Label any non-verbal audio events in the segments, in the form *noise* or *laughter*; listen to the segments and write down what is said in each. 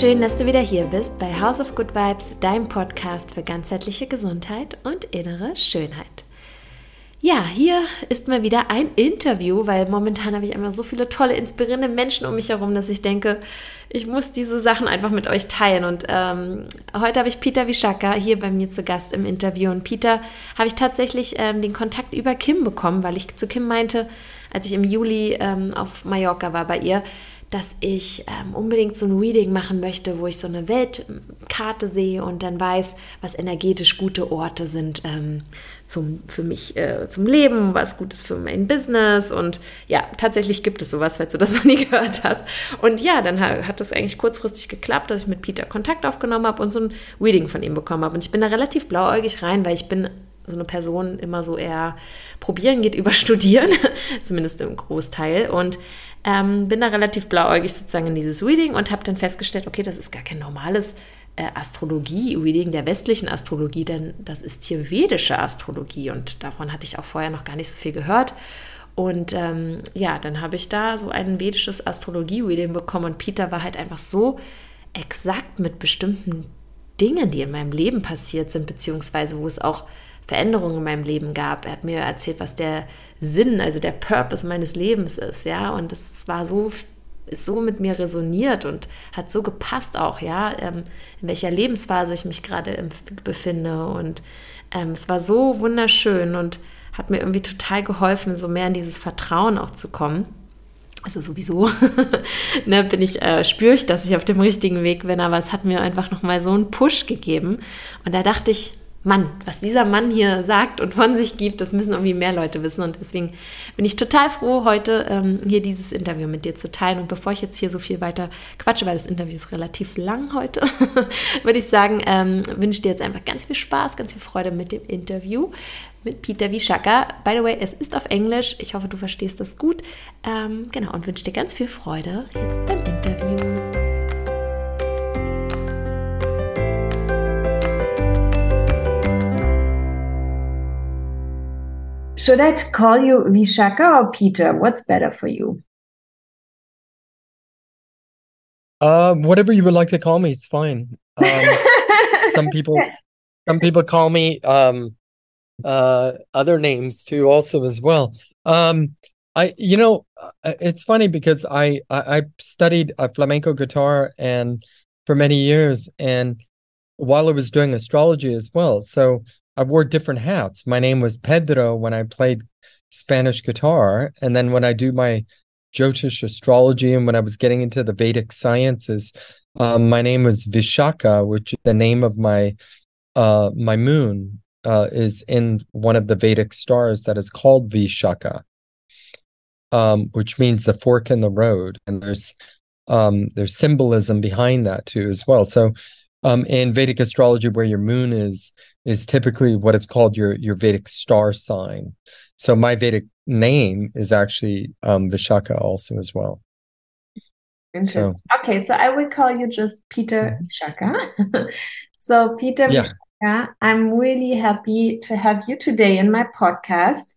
Schön, dass du wieder hier bist bei House of Good Vibes, deinem Podcast für ganzheitliche Gesundheit und innere Schönheit. Ja, hier ist mal wieder ein Interview, weil momentan habe ich immer so viele tolle, inspirierende Menschen um mich herum, dass ich denke, ich muss diese Sachen einfach mit euch teilen. Und ähm, heute habe ich Peter Wischaka hier bei mir zu Gast im Interview. Und Peter habe ich tatsächlich ähm, den Kontakt über Kim bekommen, weil ich zu Kim meinte, als ich im Juli ähm, auf Mallorca war bei ihr, dass ich ähm, unbedingt so ein Reading machen möchte, wo ich so eine Weltkarte sehe und dann weiß, was energetisch gute Orte sind ähm, zum, für mich äh, zum Leben, was Gutes für mein Business. Und ja, tatsächlich gibt es sowas, falls du das *laughs* noch nie gehört hast. Und ja, dann hat das eigentlich kurzfristig geklappt, dass ich mit Peter Kontakt aufgenommen habe und so ein Reading von ihm bekommen habe. Und ich bin da relativ blauäugig rein, weil ich bin so eine Person immer so eher probieren geht über *laughs* studieren, zumindest im Großteil. Und ähm, bin da relativ blauäugig sozusagen in dieses Reading und habe dann festgestellt, okay, das ist gar kein normales äh, Astrologie-Reading der westlichen Astrologie, denn das ist hier vedische Astrologie und davon hatte ich auch vorher noch gar nicht so viel gehört. Und ähm, ja, dann habe ich da so ein vedisches Astrologie-Reading bekommen und Peter war halt einfach so exakt mit bestimmten Dingen, die in meinem Leben passiert sind, beziehungsweise wo es auch Veränderungen in meinem Leben gab. Er hat mir erzählt, was der Sinn, also der Purpose meines Lebens ist, ja. Und das war so, ist so mit mir resoniert und hat so gepasst auch, ja, ähm, in welcher Lebensphase ich mich gerade befinde. Und ähm, es war so wunderschön und hat mir irgendwie total geholfen, so mehr in dieses Vertrauen auch zu kommen. Also sowieso *laughs* ne, bin ich, äh, spüre ich, dass ich auf dem richtigen Weg bin, aber es hat mir einfach nochmal so einen Push gegeben. Und da dachte ich, Mann, was dieser Mann hier sagt und von sich gibt, das müssen irgendwie mehr Leute wissen. Und deswegen bin ich total froh, heute ähm, hier dieses Interview mit dir zu teilen. Und bevor ich jetzt hier so viel weiter quatsche, weil das Interview ist relativ lang heute, *laughs* würde ich sagen, ähm, wünsche dir jetzt einfach ganz viel Spaß, ganz viel Freude mit dem Interview mit Peter Wischaka. By the way, es ist auf Englisch. Ich hoffe, du verstehst das gut. Ähm, genau, und wünsche dir ganz viel Freude jetzt beim Interview. Should I call you Vishaka or Peter? What's better for you? Um, whatever you would like to call me, it's fine. Um, *laughs* some people, some people call me um, uh, other names too, also as well. Um, I, you know, uh, it's funny because I, I, I studied uh, flamenco guitar and for many years, and while I was doing astrology as well. So I wore different hats. My name was Pedro when I played Spanish guitar, and then when I do my Jyotish astrology and when I was getting into the Vedic sciences, um, my name was Vishaka, which is the name of my uh, my moon uh, is in one of the Vedic stars that is called Vishaka, um, which means the fork in the road, and there's um, there's symbolism behind that too as well. So um, in Vedic astrology, where your moon is is typically what it's called your your Vedic star sign. So my Vedic name is actually um, Vishaka also as well. So, okay, so I will call you just Peter mm-hmm. Vishaka. *laughs* so Peter yeah. Vishaka, I'm really happy to have you today in my podcast.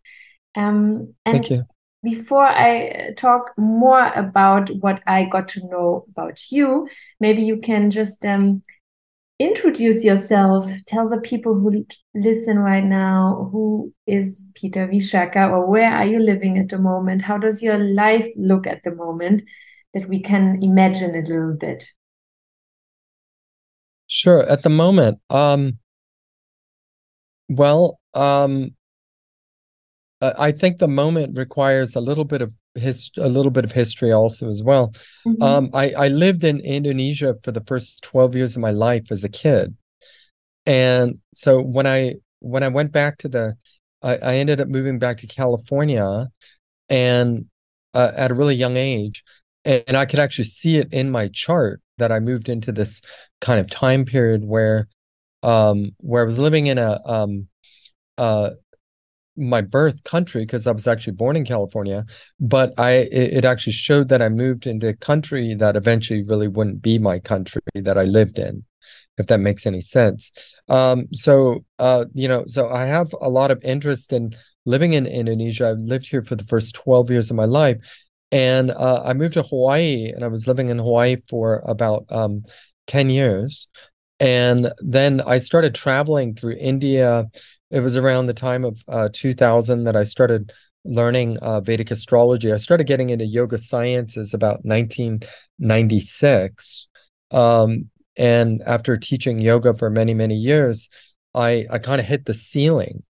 Um, and Thank you. Before I talk more about what I got to know about you, maybe you can just um, introduce yourself. Tell the people who listen right now who is Peter Vishaka or where are you living at the moment? How does your life look at the moment that we can imagine a little bit? Sure. At the moment, um, well, um, I think the moment requires a little bit of his a little bit of history also as well. Mm-hmm. Um, I, I lived in Indonesia for the first 12 years of my life as a kid. And so when I when I went back to the I, I ended up moving back to California and uh, at a really young age. And, and I could actually see it in my chart that I moved into this kind of time period where um where I was living in a um uh my birth country because I was actually born in California, but I it, it, actually showed that I moved into a country that eventually really wouldn't be my country that I lived in, if that makes any sense. Um, so uh, you know, so I have a lot of interest in living in Indonesia. I've lived here for the first 12 years of my life. And uh, I moved to Hawaii and I was living in Hawaii for about um, 10 years. And then I started traveling through India. It was around the time of uh, 2000 that I started learning uh, Vedic astrology. I started getting into yoga sciences about 1996. Um, and after teaching yoga for many, many years, I, I kind of hit the ceiling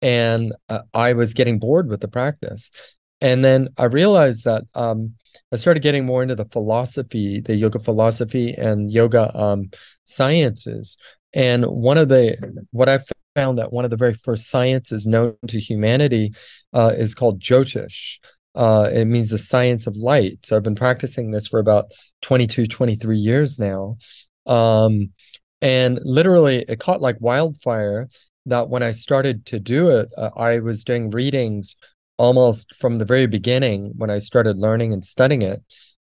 and uh, I was getting bored with the practice. And then I realized that um, I started getting more into the philosophy, the yoga philosophy and yoga um, sciences. And one of the, what I found that one of the very first sciences known to humanity uh, is called Jyotish. Uh, it means the science of light. So I've been practicing this for about 22, 23 years now. Um, and literally, it caught like wildfire that when I started to do it, uh, I was doing readings almost from the very beginning when I started learning and studying it.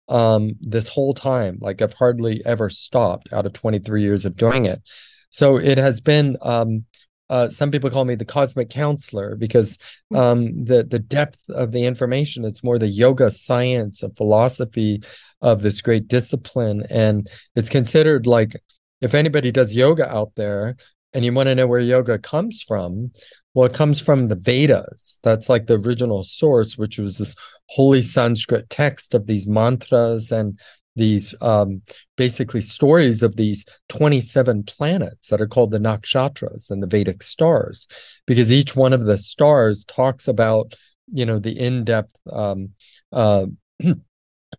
Um, this whole time, like I've hardly ever stopped out of 23 years of doing it. So it has been um, uh, some people call me the cosmic counselor because hmm. um, the the depth of the information it's more the yoga science of philosophy of this great discipline and it's considered like if anybody does yoga out there and you want to know where yoga comes from, well, it comes from the Vedas. That's like the original source, which was this holy Sanskrit text of these mantras and these um, basically stories of these 27 planets that are called the nakshatras and the Vedic stars, because each one of the stars talks about, you know, the in-depth um, uh, *clears throat*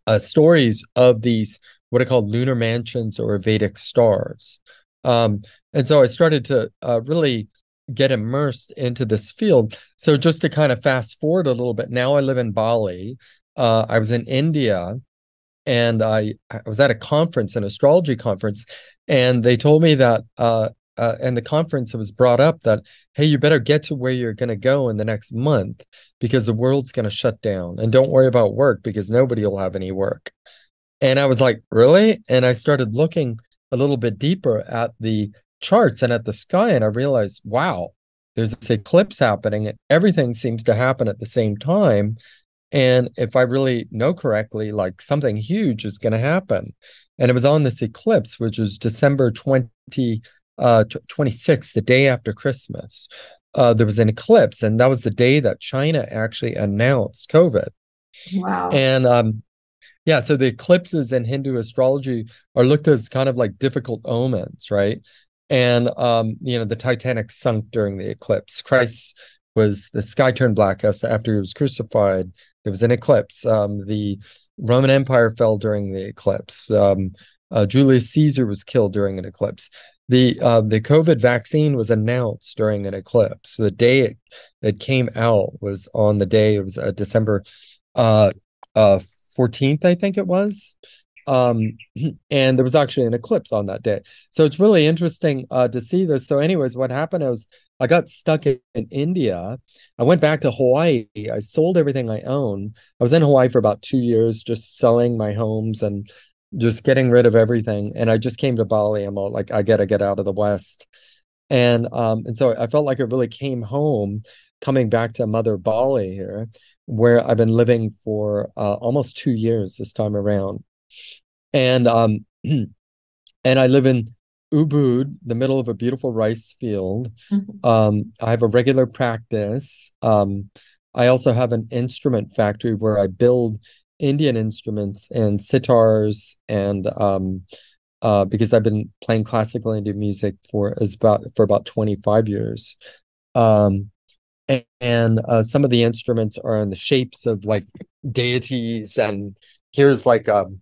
uh, stories of these what are called lunar mansions or Vedic stars. Um, and so I started to uh, really get immersed into this field. So just to kind of fast forward a little bit, now I live in Bali. Uh, I was in India and I, I was at a conference, an astrology conference, and they told me that uh, uh, and the conference was brought up that hey you better get to where you're going to go in the next month because the world's going to shut down and don't worry about work because nobody will have any work and i was like really and i started looking a little bit deeper at the charts and at the sky and I realized, wow, there's this eclipse happening and everything seems to happen at the same time. And if I really know correctly, like something huge is going to happen. And it was on this eclipse, which is December 20, uh, 26th, the day after Christmas. Uh, there was an eclipse, and that was the day that China actually announced COVID. Wow. And um, yeah, so the eclipses in Hindu astrology are looked as kind of like difficult omens, right? And um, you know, the Titanic sunk during the eclipse. Christ was the sky turned black after he was crucified. There was an eclipse. Um, the Roman Empire fell during the eclipse. Um, uh, Julius Caesar was killed during an eclipse. The uh, the COVID vaccine was announced during an eclipse. The day it, it came out was on the day it was uh, December uh, uh, 14th, I think it was. Um, *clears throat* and there was actually an eclipse on that day. So it's really interesting uh, to see this. So, anyways, what happened was I got stuck in, in India. I went back to Hawaii. I sold everything I own. I was in Hawaii for about two years, just selling my homes and just getting rid of everything. And I just came to Bali. I'm all like, I gotta get out of the West. And um, and so I felt like it really came home coming back to Mother Bali here where I've been living for uh, almost two years this time around, and um, *clears throat* and I live in Ubud, the middle of a beautiful rice field. Mm-hmm. Um, I have a regular practice. Um, I also have an instrument factory where I build Indian instruments and sitars and um, uh, because I've been playing classical Indian music for as about for about 25 years. Um, and uh, some of the instruments are in the shapes of like deities and here's like um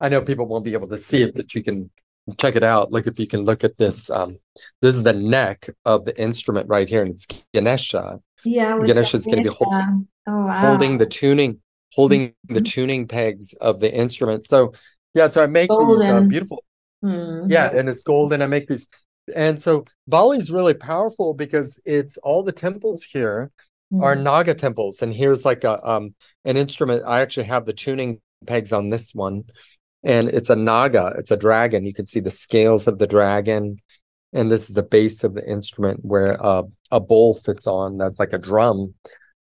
i know people won't be able to see it but you can check it out like if you can look at this um this is the neck of the instrument right here and it's ganesha yeah ganesha is going to be hold, oh, wow. holding the tuning holding mm-hmm. the tuning pegs of the instrument so yeah so i make golden. these uh, beautiful mm-hmm. yeah and it's golden i make these and so Bali is really powerful because it's all the temples here mm. are Naga temples. And here's like a um an instrument. I actually have the tuning pegs on this one. And it's a Naga, it's a dragon. You can see the scales of the dragon. And this is the base of the instrument where uh, a bowl fits on. That's like a drum.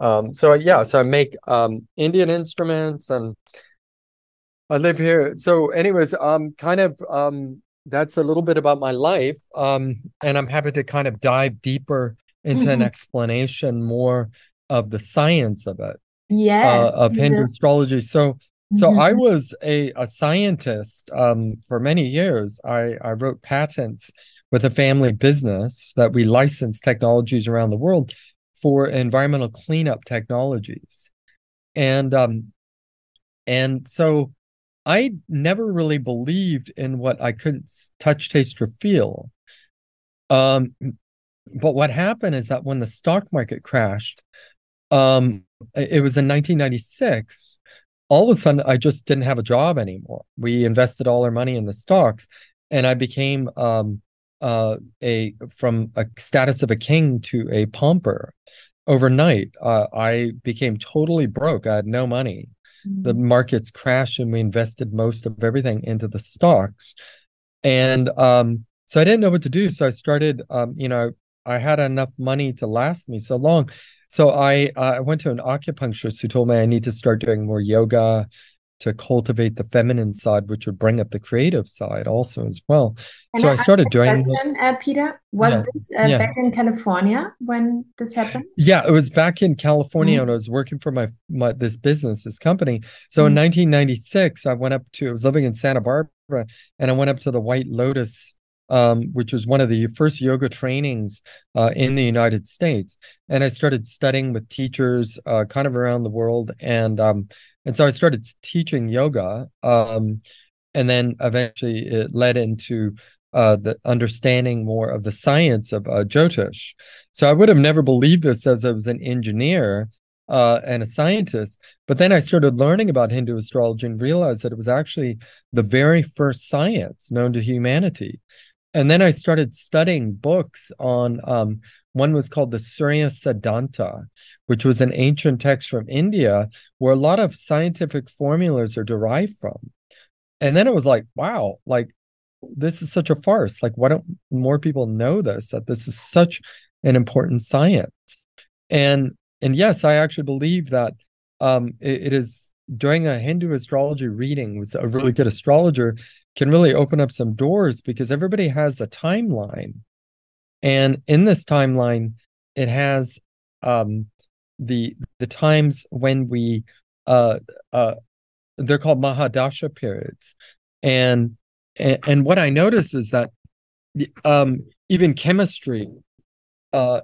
Um, so yeah, so I make um, Indian instruments and I live here. So, anyways, um, kind of um, that's a little bit about my life. Um, and I'm happy to kind of dive deeper into mm-hmm. an explanation more of the science of it. Yeah. Uh, of Hindu astrology. So so mm-hmm. I was a, a scientist um, for many years. I, I wrote patents with a family business that we licensed technologies around the world for environmental cleanup technologies. And um, and so I never really believed in what I couldn't touch, taste, or feel. Um, but what happened is that when the stock market crashed, um, it was in 1996. All of a sudden, I just didn't have a job anymore. We invested all our money in the stocks, and I became um, uh, a from a status of a king to a pauper overnight. Uh, I became totally broke. I had no money. Mm-hmm. The markets crashed, and we invested most of everything into the stocks. And um, so I didn't know what to do. So I started, um, you know, I had enough money to last me so long. So I uh, I went to an acupuncturist who told me I need to start doing more yoga to cultivate the feminine side, which would bring up the creative side also as well. Can so I, I started doing question, uh, Peter. Was yeah. this uh, yeah. back in California when this happened? Yeah, it was back in California mm-hmm. when I was working for my my this business, this company. So mm-hmm. in 1996, I went up to I was living in Santa Barbara, and I went up to the White Lotus um, which was one of the first yoga trainings uh, in the United States. And I started studying with teachers uh, kind of around the world, and um, and so I started teaching yoga. Um, and then eventually it led into uh, the understanding more of the science of uh, Jyotish. So I would have never believed this as I was an engineer uh, and a scientist. But then I started learning about Hindu astrology and realized that it was actually the very first science known to humanity and then I started studying books on um, one was called the Surya Siddhanta, which was an ancient text from India where a lot of scientific formulas are derived from. And then it was like, wow, like this is such a farce. Like, why don't more people know this? That this is such an important science. And and yes, I actually believe that um, it, it is during a Hindu astrology reading with a really good astrologer can really open up some doors because everybody has a timeline. And in this timeline, it has um, the the times when we uh, uh, they're called Mahadasha periods. And, and and what I notice is that um, even chemistry uh,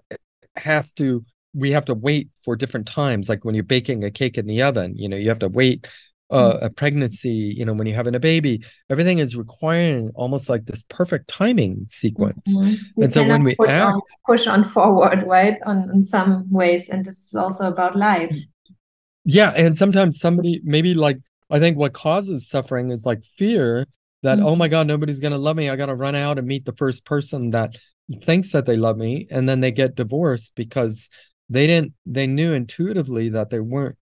has to we have to wait for different times like when you're baking a cake in the oven you know you have to wait uh, a pregnancy, you know, when you're having a baby, everything is requiring almost like this perfect timing sequence. Mm-hmm. And so when we push act, on, push on forward, right, on in some ways, and this is also about life. Yeah, and sometimes somebody maybe like I think what causes suffering is like fear that mm-hmm. oh my god nobody's gonna love me. I gotta run out and meet the first person that thinks that they love me, and then they get divorced because they didn't they knew intuitively that they weren't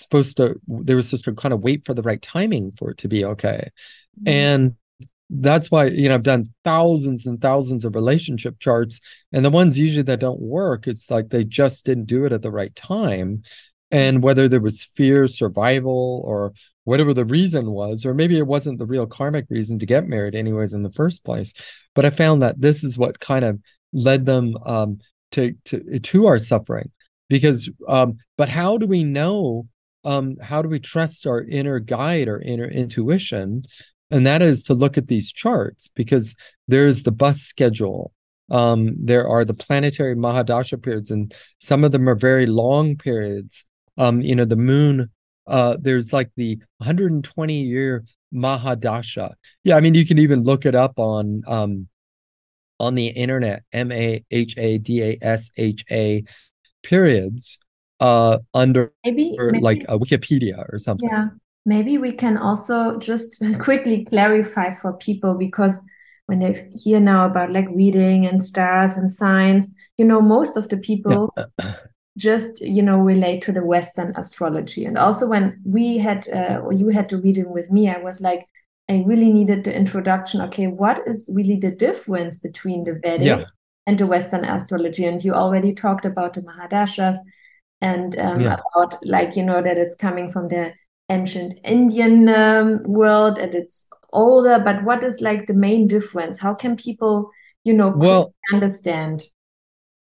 supposed to they were supposed to kind of wait for the right timing for it to be okay. Mm-hmm. and that's why you know i've done thousands and thousands of relationship charts and the ones usually that don't work it's like they just didn't do it at the right time. And whether there was fear survival or whatever the reason was or maybe it wasn't the real karmic reason to get married anyways in the first place but i found that this is what kind of led them um, to to to our suffering. Because um, but how do we know um, how do we trust our inner guide or inner intuition? And that is to look at these charts because there's the bus schedule. Um, there are the planetary Mahadasha periods, and some of them are very long periods. Um, you know, the moon, uh, there's like the 120 year Mahadasha. Yeah, I mean, you can even look it up on um, on the internet, M A H A D A S H A periods uh under maybe, maybe like a wikipedia or something. Yeah maybe we can also just *laughs* quickly clarify for people because when they hear now about like reading and stars and signs you know most of the people yeah. *coughs* just you know relate to the western astrology. And also when we had uh, or you had the reading with me i was like i really needed the introduction. Okay what is really the difference between the vedic yeah. and the western astrology? And you already talked about the mahadashas and um, yeah. about like you know that it's coming from the ancient Indian um, world and it's older. But what is like the main difference? How can people you know well understand?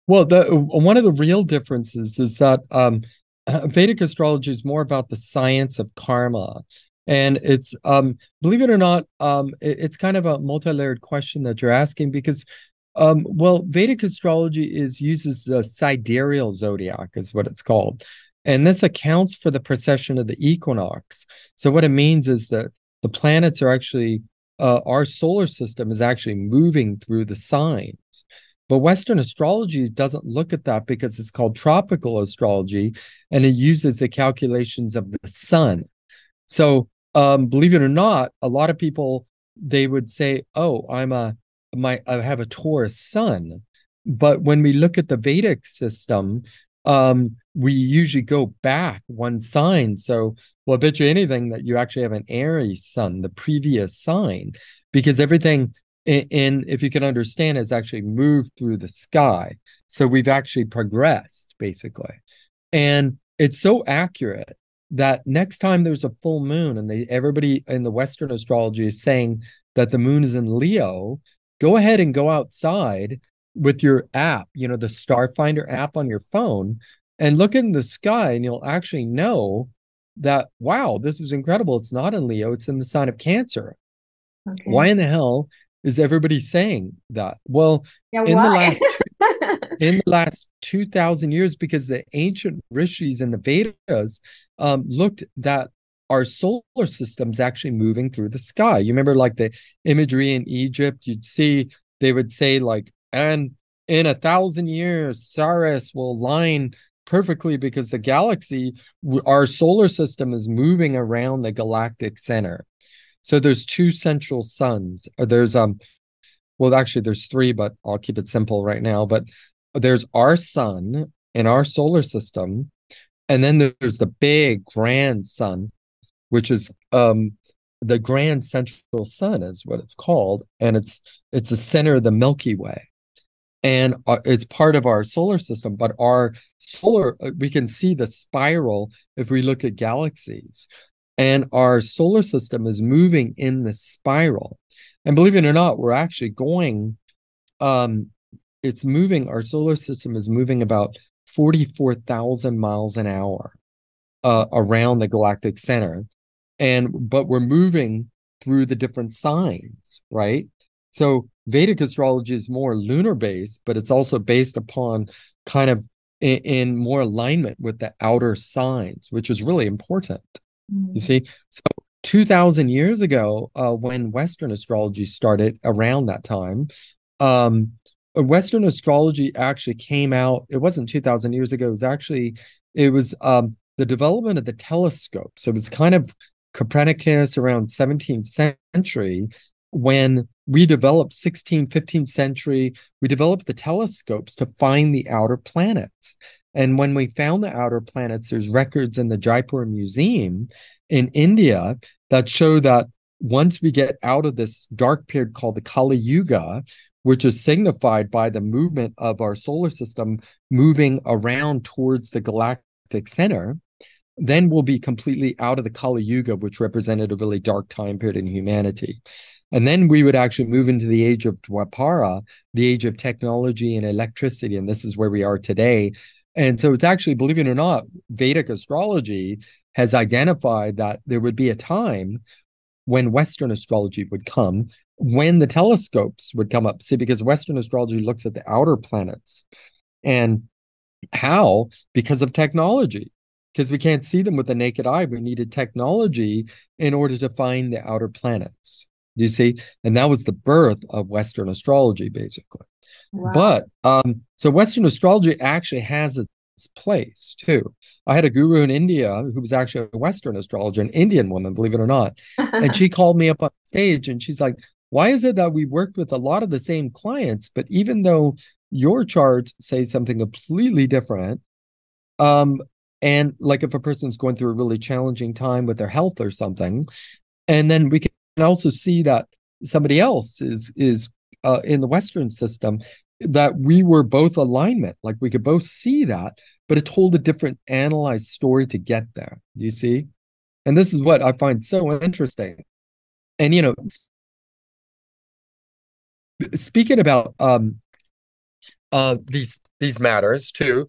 Well, the one of the real differences is that um, Vedic astrology is more about the science of karma. And it's um, believe it or not, um, it, it's kind of a multi-layered question that you're asking because um, well, Vedic astrology is uses the sidereal zodiac, is what it's called. And this accounts for the precession of the equinox. So what it means is that the planets are actually uh, our solar system is actually moving through the signs. But Western astrology doesn't look at that because it's called tropical astrology and it uses the calculations of the sun. So, um, believe it or not, a lot of people they would say, "Oh, I'm a my I have a Taurus sun," but when we look at the Vedic system, um, we usually go back one sign. So, well, I bet you anything that you actually have an Aries sun, the previous sign, because everything in if you can understand, has actually moved through the sky. So we've actually progressed, basically. And it's so accurate that next time there's a full moon and they everybody in the Western astrology is saying that the moon is in Leo, go ahead and go outside with your app, you know, the Starfinder app on your phone, and look in the sky, and you'll actually know that, wow, this is incredible. It's not in Leo, it's in the sign of Cancer. Okay. Why in the hell is everybody saying that? Well, yeah, in the last *laughs* in the last two thousand years, because the ancient rishis and the Vedas um, looked that our solar system's actually moving through the sky. You remember, like the imagery in Egypt, you'd see they would say like, and in a thousand years, Saras will line perfectly because the galaxy, our solar system is moving around the galactic center. So there's two central suns. Uh, there's um well actually there's three, but I'll keep it simple right now. But there's our sun in our solar system, and then there's the big grand sun, which is um the grand central sun is what it's called, and it's it's the center of the Milky Way. And it's part of our solar system, but our solar, uh, we can see the spiral if we look at galaxies. And our solar system is moving in the spiral. And believe it or not we're actually going um it's moving our solar system is moving about 44,000 miles an hour uh, around the galactic center and but we're moving through the different signs right so vedic astrology is more lunar based but it's also based upon kind of in, in more alignment with the outer signs which is really important Mm. You see, so 2000 years ago, uh, when Western astrology started around that time, um, Western astrology actually came out. It wasn't 2000 years ago. It was actually, it was um, the development of the telescope. So it was kind of Copernicus around 17th century when we developed 16th 15th century we developed the telescopes to find the outer planets. And when we found the outer planets, there's records in the Jaipur Museum in India that show that once we get out of this dark period called the Kali Yuga, which is signified by the movement of our solar system moving around towards the galactic center, then we'll be completely out of the Kali Yuga, which represented a really dark time period in humanity. And then we would actually move into the age of Dwapara, the age of technology and electricity. And this is where we are today. And so it's actually, believe it or not, Vedic astrology has identified that there would be a time when Western astrology would come, when the telescopes would come up. See, because Western astrology looks at the outer planets. And how? Because of technology. Because we can't see them with the naked eye. We needed technology in order to find the outer planets. Do you see? And that was the birth of Western astrology, basically. But um, so Western astrology actually has its place too. I had a guru in India who was actually a Western astrologer, an Indian woman, believe it or not. and she *laughs* called me up on stage and she's like, Why is it that we worked with a lot of the same clients, but even though your charts say something completely different, um, and like if a person's going through a really challenging time with their health or something, and then we can also see that somebody else is is uh, in the Western system that we were both alignment. Like we could both see that, but it told a different analyzed story to get there. You see? And this is what I find so interesting. And you know, speaking about um uh these these matters too,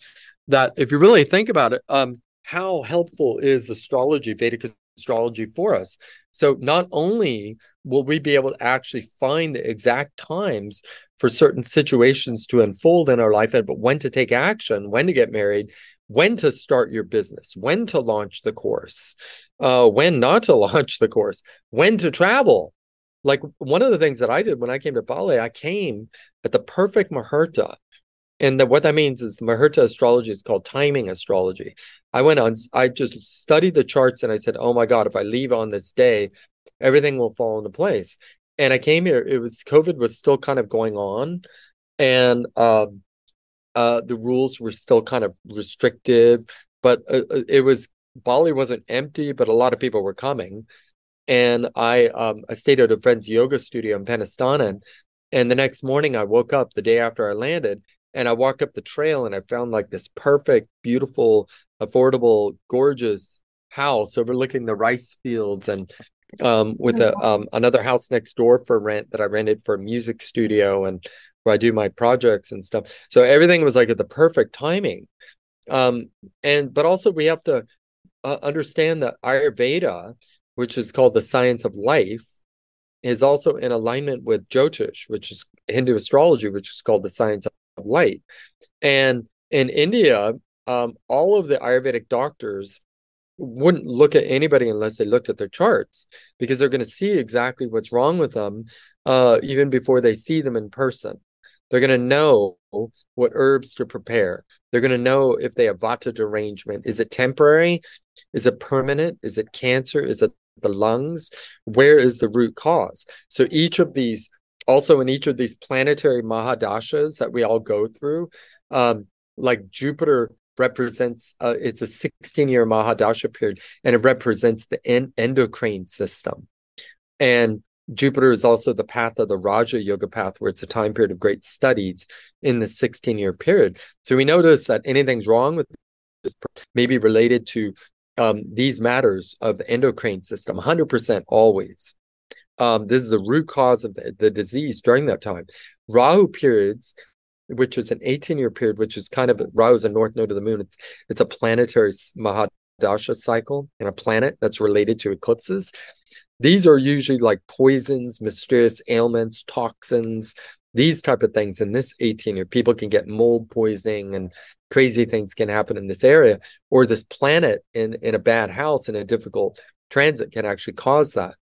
that if you really think about it, um, how helpful is astrology, Vedic astrology for us? So not only will we be able to actually find the exact times for certain situations to unfold in our life, but when to take action, when to get married, when to start your business, when to launch the course, uh, when not to *laughs* launch the course, when to travel. Like one of the things that I did when I came to Bali, I came at the perfect Muhurta. And what that means is Muhurta astrology is called timing astrology. I went on, I just studied the charts and I said, oh my God, if I leave on this day, everything will fall into place. And I came here, it was COVID was still kind of going on. And um, uh, the rules were still kind of restrictive, but uh, uh, it was Bali wasn't empty, but a lot of people were coming. And I um, I stayed at a friend's yoga studio in Penestanan. And the next morning I woke up the day after I landed and I walked up the trail and I found like this perfect, beautiful, affordable, gorgeous house overlooking the rice fields and um, with a um, another house next door for rent that I rented for a music studio and where I do my projects and stuff. So everything was like at the perfect timing. Um, and but also we have to uh, understand that Ayurveda, which is called the science of life, is also in alignment with Jyotish, which is Hindu astrology, which is called the science of light. And in India, um, all of the Ayurvedic doctors wouldn't look at anybody unless they looked at their charts because they're going to see exactly what's wrong with them uh, even before they see them in person. They're going to know what herbs to prepare. They're going to know if they have vata derangement. Is it temporary? Is it permanent? Is it cancer? Is it the lungs? Where is the root cause? So each of these, also in each of these planetary mahadashas that we all go through, um, like Jupiter represents uh, it's a 16 year mahadasha period and it represents the en- endocrine system and Jupiter is also the path of the Raja Yoga path, where it's a time period of great studies in the 16 year period. So we notice that anything's wrong with this may be related to um, these matters of the endocrine system, 100% always. Um, this is the root cause of the, the disease during that time. Rahu periods, which is an 18 year period, which is kind of Rahu is a north node of the moon. It's, it's a planetary Mahadasha cycle and a planet that's related to eclipses. These are usually like poisons, mysterious ailments, toxins, these type of things in this 18 year people can get mold poisoning and crazy things can happen in this area or this planet in in a bad house in a difficult transit can actually cause that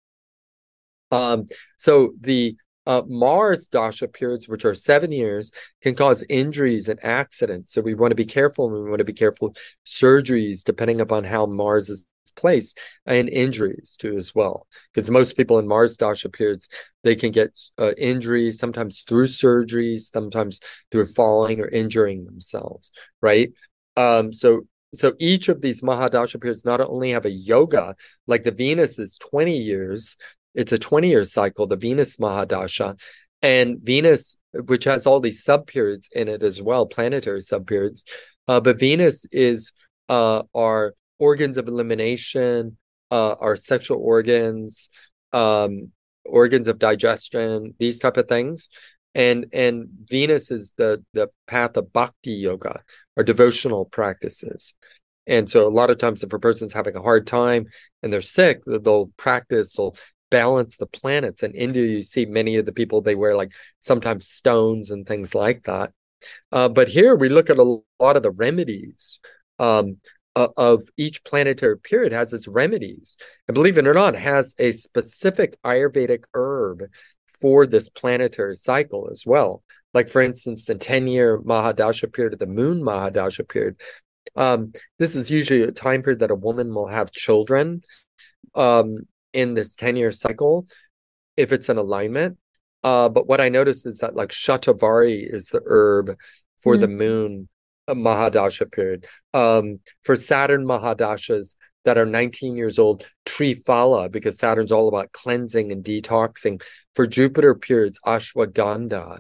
um so the uh, Mars dasha periods, which are seven years, can cause injuries and accidents. So we want to be careful, we want to be careful surgeries depending upon how Mars is placed, and injuries too as well because most people in mars dasha periods they can get uh, injuries sometimes through surgeries sometimes through falling or injuring themselves right um so so each of these mahadasha periods not only have a yoga like the venus is 20 years it's a 20 year cycle the venus mahadasha and venus which has all these sub periods in it as well planetary sub periods uh, but venus is uh, our organs of elimination, uh, our sexual organs, um, organs of digestion, these type of things. And and Venus is the the path of bhakti yoga our devotional practices. And so a lot of times if a person's having a hard time and they're sick, they'll practice, they'll balance the planets. In India, you see many of the people they wear like sometimes stones and things like that. Uh, but here we look at a lot of the remedies. Um, of each planetary period has its remedies. And believe it or not, has a specific Ayurvedic herb for this planetary cycle as well. Like, for instance, the 10 year Mahadasha period, the moon Mahadasha period. Um, this is usually a time period that a woman will have children um, in this 10 year cycle if it's an alignment. Uh, but what I notice is that, like, Shatavari is the herb for mm-hmm. the moon Mahadasha period. Um, for Saturn Mahadashas that are 19 years old, Triphala, because Saturn's all about cleansing and detoxing. For Jupiter periods, Ashwagandha.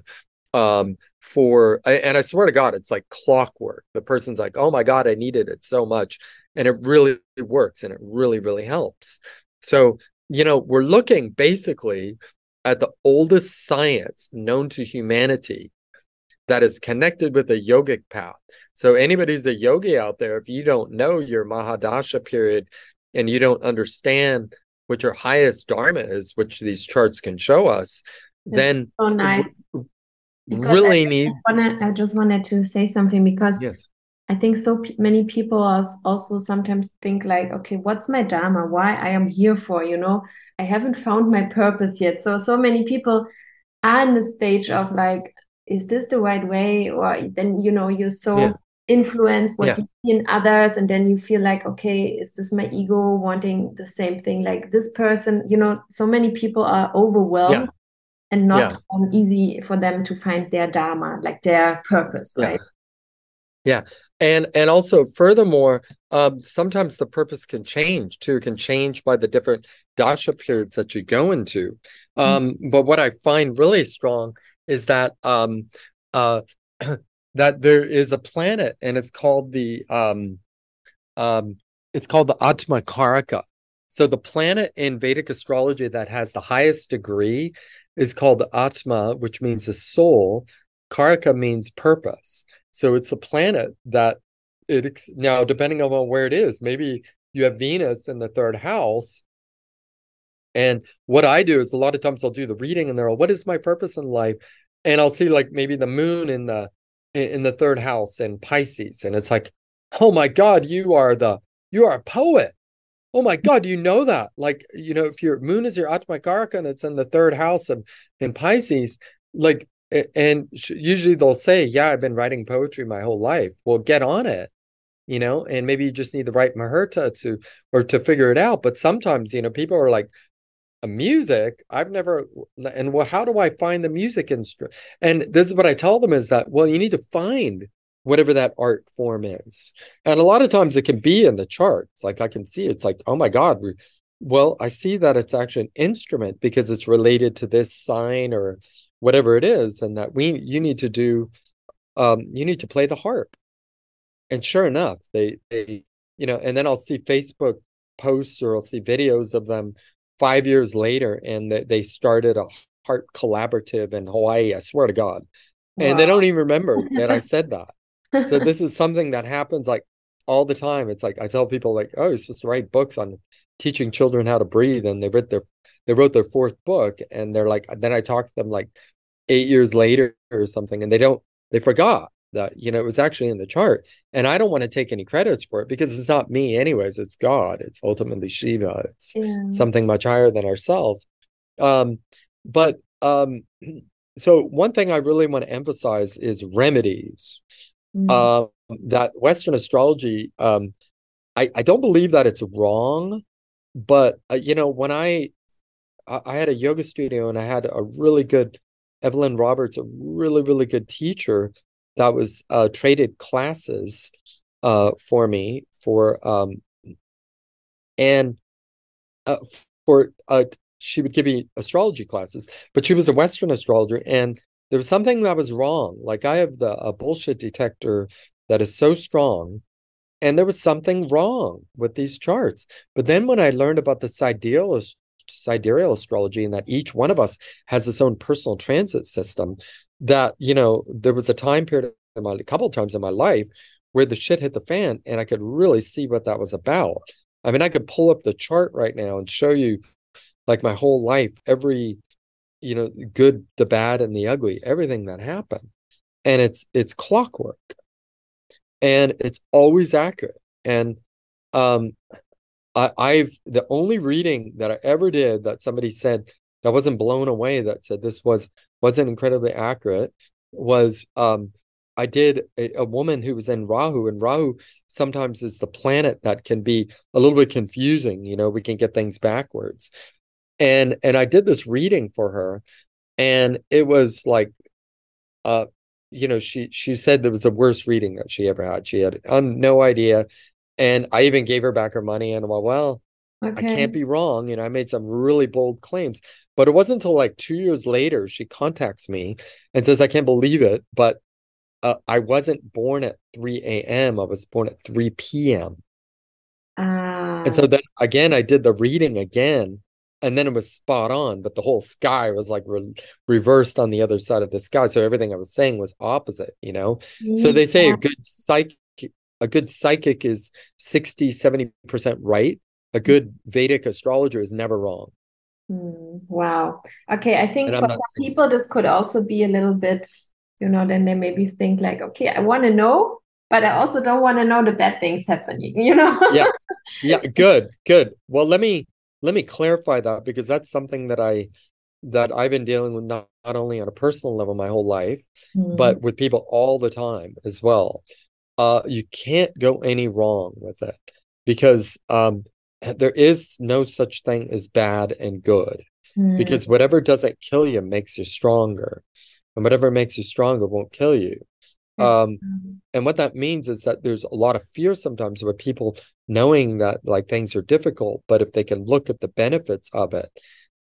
Um, for and I swear to God, it's like clockwork. The person's like, oh my God, I needed it so much. And it really works and it really, really helps. So, you know, we're looking basically at the oldest science known to humanity that is connected with the yogic path. So anybody who's a yogi out there, if you don't know your Mahadasha period and you don't understand what your highest dharma is, which these charts can show us, then so nice. really I need. I just wanted to say something because yes. I think so many people also sometimes think like, okay, what's my dharma? Why I am here for? You know, I haven't found my purpose yet. So so many people are in the stage of like, is this the right way? Or then you know you're so yeah. influenced what yeah. you see in others, and then you feel like, okay, is this my ego wanting the same thing like this person? You know, so many people are overwhelmed. Yeah. And not um, easy for them to find their dharma, like their purpose, right? Yeah. And and also furthermore, um, sometimes the purpose can change too, can change by the different dasha periods that you go into. Mm-hmm. Um, mm-hmm. but what I find really strong is that um uh *clears throat* that there is a planet and it's called the um um it's called the Atma Karaka. So the planet in Vedic astrology that has the highest degree is called the Atma, which means the soul. Karaka means purpose. So it's a planet that it now depending on where it is, maybe you have Venus in the third house. And what I do is a lot of times I'll do the reading and they're all, what is my purpose in life? And I'll see like maybe the moon in the in the third house in Pisces. And it's like, oh my God, you are the you are a poet. Oh my *laughs* God, you know that. Like, you know, if your moon is your Atmakaraka and it's in the third house of in Pisces, like and usually they'll say yeah i've been writing poetry my whole life. Well get on it you know and maybe you just need the right muhurta to or to figure it out but sometimes you know people are like a music? I've never and well how do i find the music instrument and this is what i tell them is that well you need to find whatever that art form is. And a lot of times it can be in the charts like i can see it's like oh my god well i see that it's actually an instrument because it's related to this sign or whatever it is and that we you need to do um you need to play the harp. And sure enough they they you know and then i'll see facebook posts or i'll see videos of them five years later and they, they started a harp collaborative in hawaii i swear to god. Wow. and they don't even remember that i said *laughs* that. So this is something that happens like all the time. It's like i tell people like oh you're supposed to write books on teaching children how to breathe and they read their they wrote their fourth book and they're like then i talked to them like eight years later or something and they don't they forgot that you know it was actually in the chart and i don't want to take any credits for it because it's not me anyways it's god it's ultimately shiva it's yeah. something much higher than ourselves um but um *clears throat* so one thing i really want to emphasize is remedies mm. uh, that western astrology um i i don't believe that it's wrong but uh, you know when i I had a yoga studio and I had a really good Evelyn Roberts, a really really good teacher that was uh, traded classes uh, for me for um, and uh, for uh, she would give me astrology classes, but she was a Western astrologer, and there was something that was wrong. Like I have the a bullshit detector that is so strong, and there was something wrong with these charts. But then when I learned about the sidereal sidereal astrology and that each one of us has its own personal transit system that you know there was a time period my a couple of times in my life where the shit hit the fan and i could really see what that was about. I mean i could pull up the chart right now and show you like my whole life every you know good the bad and the ugly everything that happened. And it's it's clockwork. And it's always accurate. And um I, I've the only reading that I ever did that somebody said that wasn't blown away that said this was wasn't incredibly accurate was um I did a, a, woman who was in Rahu, and Rahu sometimes is the planet that can be a little bit confusing. You know, we can get things backwards. And and I did this reading for her, and it was like, uh, you know, she she said there was the worst reading that she ever had. She had um, no idea and I even gave her back her money and I'm like, well, okay. I can't be wrong. You know, I made some really bold claims. But it wasn't until like two years later she contacts me and says, I can't believe it, but uh, I wasn't born at 3 a.m. I was born at 3 p.m. Ah. And so then again, I did the reading again, and then it was spot on, but the whole sky was like re- reversed on the other side of the sky. So everything I was saying was opposite, you know? So they say a good psychic, a good psychic is 60, 70% right. A good Vedic astrologer is never wrong. Hmm, wow. Okay, I think And for some people this could also be a little bit, you know, then they maybe think like, okay, I want to know, but I also don't want to know the bad things happening, *laughs* you know? Yeah. yeah *laughs* good good well let me let me clarify that because that's something that i that i've been dealing with not, not only on a personal level my whole life Hmm. but with people all the time as well uh you can't go any wrong with it because um there is no such thing as bad and good Hmm. because whatever doesn't kill you makes you stronger and whatever makes you stronger won't kill you. Um and what that means is that there's a lot of fear sometimes with people knowing that like things are difficult but if they can look at the benefits of it.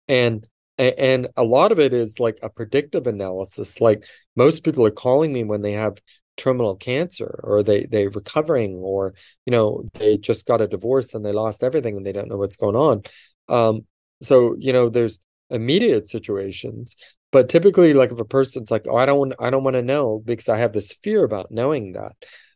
And and a lot of it is like a predictive analysis like most people are calling me when they have terminal cancer or they they recovering or you know they just got a divorce and they lost everything and they don't know what's going on. Um so you know there's immediate situations but typically like if a person's like oh i don't want i don't want to know because i have this fear about knowing that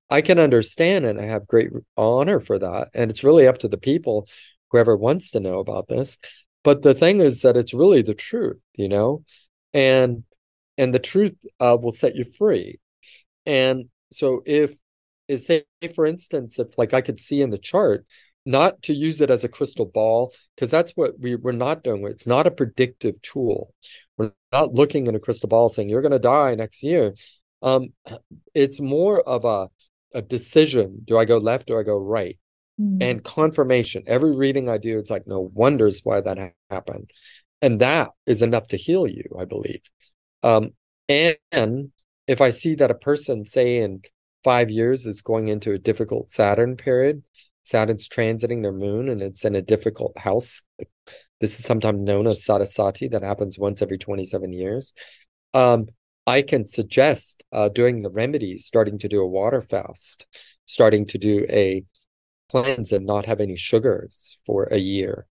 i can understand and i have great honor for that and it's really up to the people whoever wants to know about this but the thing is that it's really the truth you know and and the truth uh, will set you free and so if is say for instance if like i could see in the chart not to use it as a crystal ball because that's what we, we're not doing it's not a predictive tool. We're not looking in a crystal ball saying you're going to die next year. Um *clears throat* it's more of a a decision. Do i go left or i go right? Hmm. and confirmation. Every reading i do it's like no wonders why that ha- happened. And that is enough to heal you i believe. Um and if i see that a person say in five years is going into a difficult saturn period saturn's transiting their moon and it's in a difficult house this is sometimes known as sadesati that happens once every 27 years um i can suggest uh doing the remedies starting to do a water fast starting to do a cleanse and not have any sugars for a year.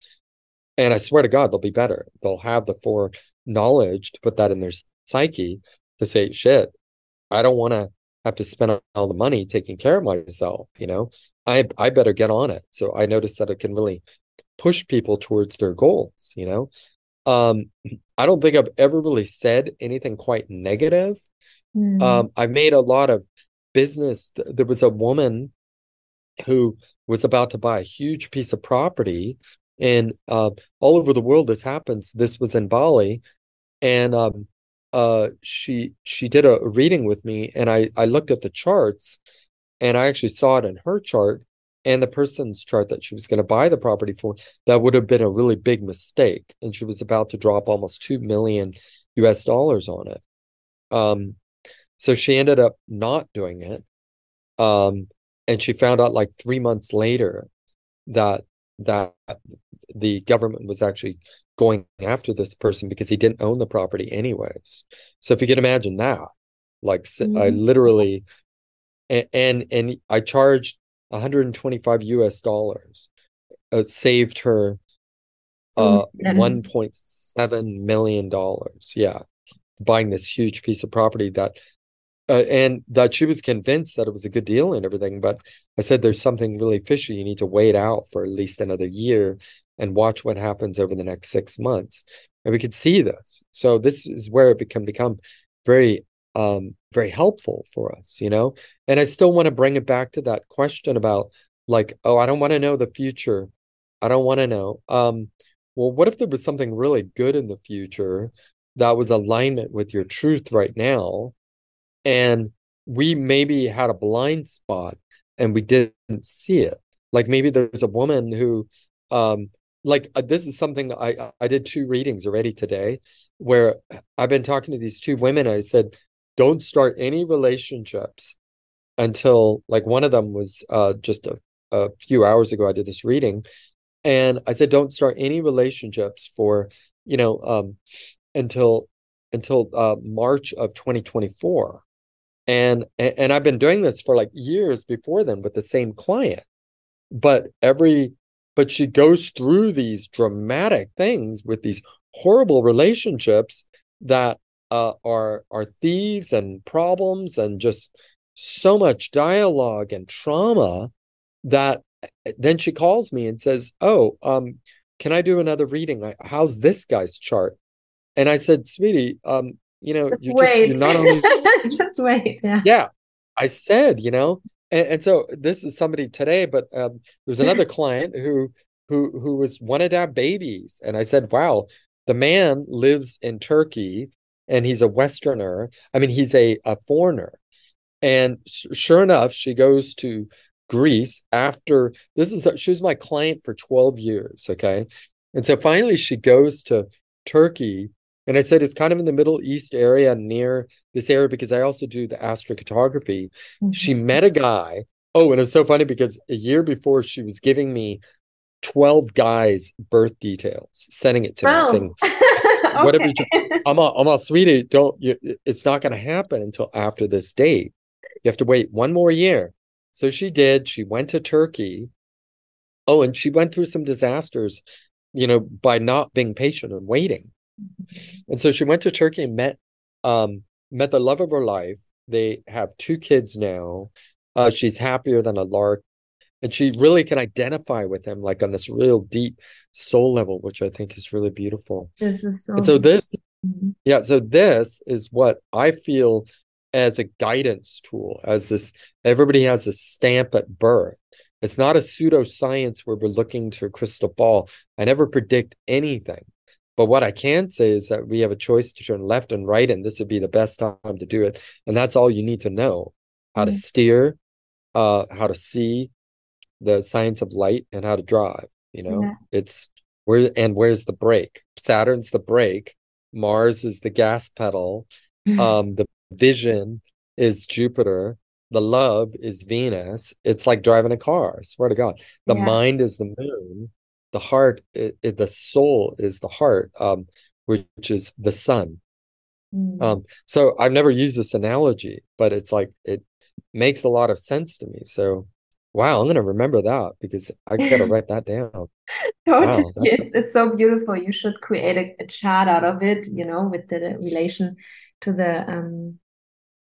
And I swear to God, they'll be better. They'll have the foreknowledge to put that in their psyche to say, shit, I don't want to have to spend all the money taking care of myself. You know, I I better get on it. So I noticed that it can really push people towards their goals. You know, um, I don't think I've ever really said anything quite negative. Hmm. Um, I've made a lot of business. There was a woman who was about to buy a huge piece of property and uh, all over the world this happens this was in bali and um, uh, she she did a reading with me and i i looked at the charts and i actually saw it in her chart and the person's chart that she was going to buy the property for. That would have been a really big mistake and she was about to drop almost 2 million us dollars on it. Um so she ended up not doing it um and she found out like three months later that that the government was actually going after this person because he didn't own the property anyways. So if you can imagine that, like s- I literally and and, and I charged 125 US dollars, uh, saved her uh And- *laughs* 1.7 million dollars. Yeah, buying this huge piece of property that uh, and that she was convinced that it was a good deal and everything. But I said, there's something really fishy. You need to wait out for at least another year and watch what happens over the next six months. And we could see this. So this is where it can become very, um, very helpful for us, you know? And I still want to bring it back to that question about like, oh, I don't want to know the future. I don't want to know. Um, well, what if there was something really good in the future that was alignment with your truth right now? and we maybe had a blind spot and we didn't see it like maybe there's a woman who um like uh, this is something i i did two readings already today where i've been talking to these two women i said don't start any relationships until like one of them was uh just a, a few hours ago i did this reading and i said don't start any relationships for you know, um, until until uh, March of 2024. And and I've been doing this for like years before then with the same client. But every but she goes through these dramatic things with these horrible relationships that uh, are are thieves and problems and just so much dialogue and trauma that eh, then she calls me and says, "Oh, um, can I do another reading? How's this guy's chart?" And I said, "Sweetie, um, you know, just you're wait. just you're not only *laughs* just wait." Yeah. Yeah, I said, you know, and, and so this is somebody today, but um, there's another *clears throat* client who who who was wanted to have babies, and I said, "Wow, the man lives in Turkey." And he's a Westerner. I mean, he's a, a foreigner. And sure enough, she goes to Greece after this is she was my client for 12 years. Okay. And so finally she goes to Turkey. And I said it's kind of in the Middle East area near this area because I also do the astrocartography. Mm-hmm. She met a guy. Oh, and it was so funny because a year before she was giving me 12 guys' birth details, sending it to wow. me, saying, *laughs* okay. whatever you, I'm a, I'm a sweetie, don't you, it's not going to happen until after this date. You have to wait one more year. So she did. She went to Turkey. Oh, and she went through some disasters, you know, by not being patient and waiting. And so she went to Turkey and met um met the love of her life. They have two kids now. Uh, she's happier than a lark. And she really can identify with him like on this real deep soul level, which I think is really beautiful. This is so and so this yeah, so this is what I feel as a guidance tool, as this everybody has a stamp at birth. It's not a pseudoscience where we're looking to a crystal ball. I never predict anything. But what I can say is that we have a choice to turn left and right, and this would be the best time to do it. And that's all you need to know how mm-hmm. to steer, uh, how to see the science of light, and how to drive. You know, yeah. it's where and where's the brake? Saturn's the brake, Mars is the gas pedal, um, the vision is Jupiter, the love is Venus. It's like driving a car. I swear to God. The yeah. mind is the moon. The heart, it, it, the soul is the heart, um, which is the sun. Mm. Um, so I've never used this analogy, but it's like it makes a lot of sense to me. So wow, I'm gonna remember that because I gotta *laughs* write that down. totally, wow, it's, it's so beautiful. You should create a, a chart out of it, you know, with the, relation to the um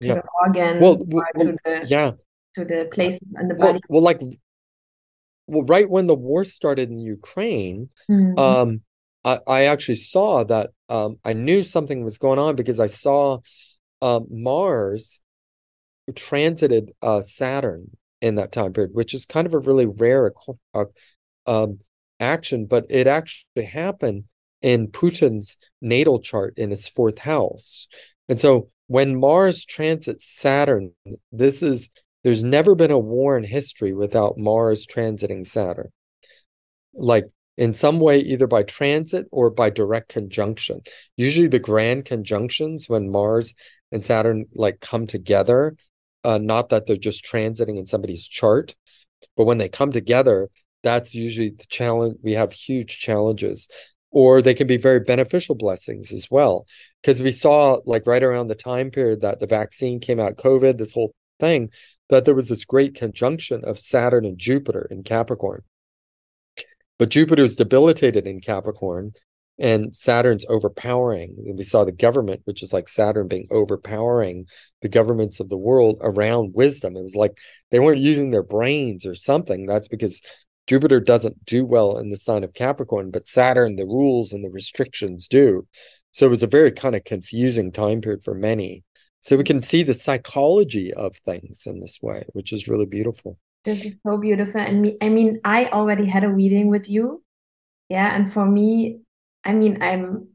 to yeah. the organs well, well, to the yeah to the places in the body well, well like well right when the war started in ukraine mm-hmm. um I, I actually saw that um i knew something was going on because i saw um mars transited uh saturn in that time period which is kind of a really rare uh, um action but it actually happened in putin's natal chart in his fourth house and so when Mars transits Saturn, this is there's never been a war in history without Mars transiting Saturn. Like in some way, either by transit or by direct conjunction. Usually the grand conjunctions when Mars and Saturn like come together, uh, not that they're just transiting in somebody's chart, but when they come together, that's usually the challenge. We have huge challenges or they can be very beneficial blessings as well because we saw like right around the time period that the vaccine came out covid this whole thing that there was this great conjunction of saturn and jupiter in capricorn but jupiter is debilitated in capricorn and saturn's overpowering and we saw the government which is like saturn being overpowering the governments of the world around wisdom it was like they weren't using their brains or something that's because Jupiter doesn't do well in the sign of Capricorn, but Saturn, the rules and the restrictions do. So it was a very kind of confusing time period for many. So we can see the psychology of things in this way, which is really beautiful. This is so beautiful. And me, I mean, I already had a reading with you. Yeah. And for me, I mean, I'm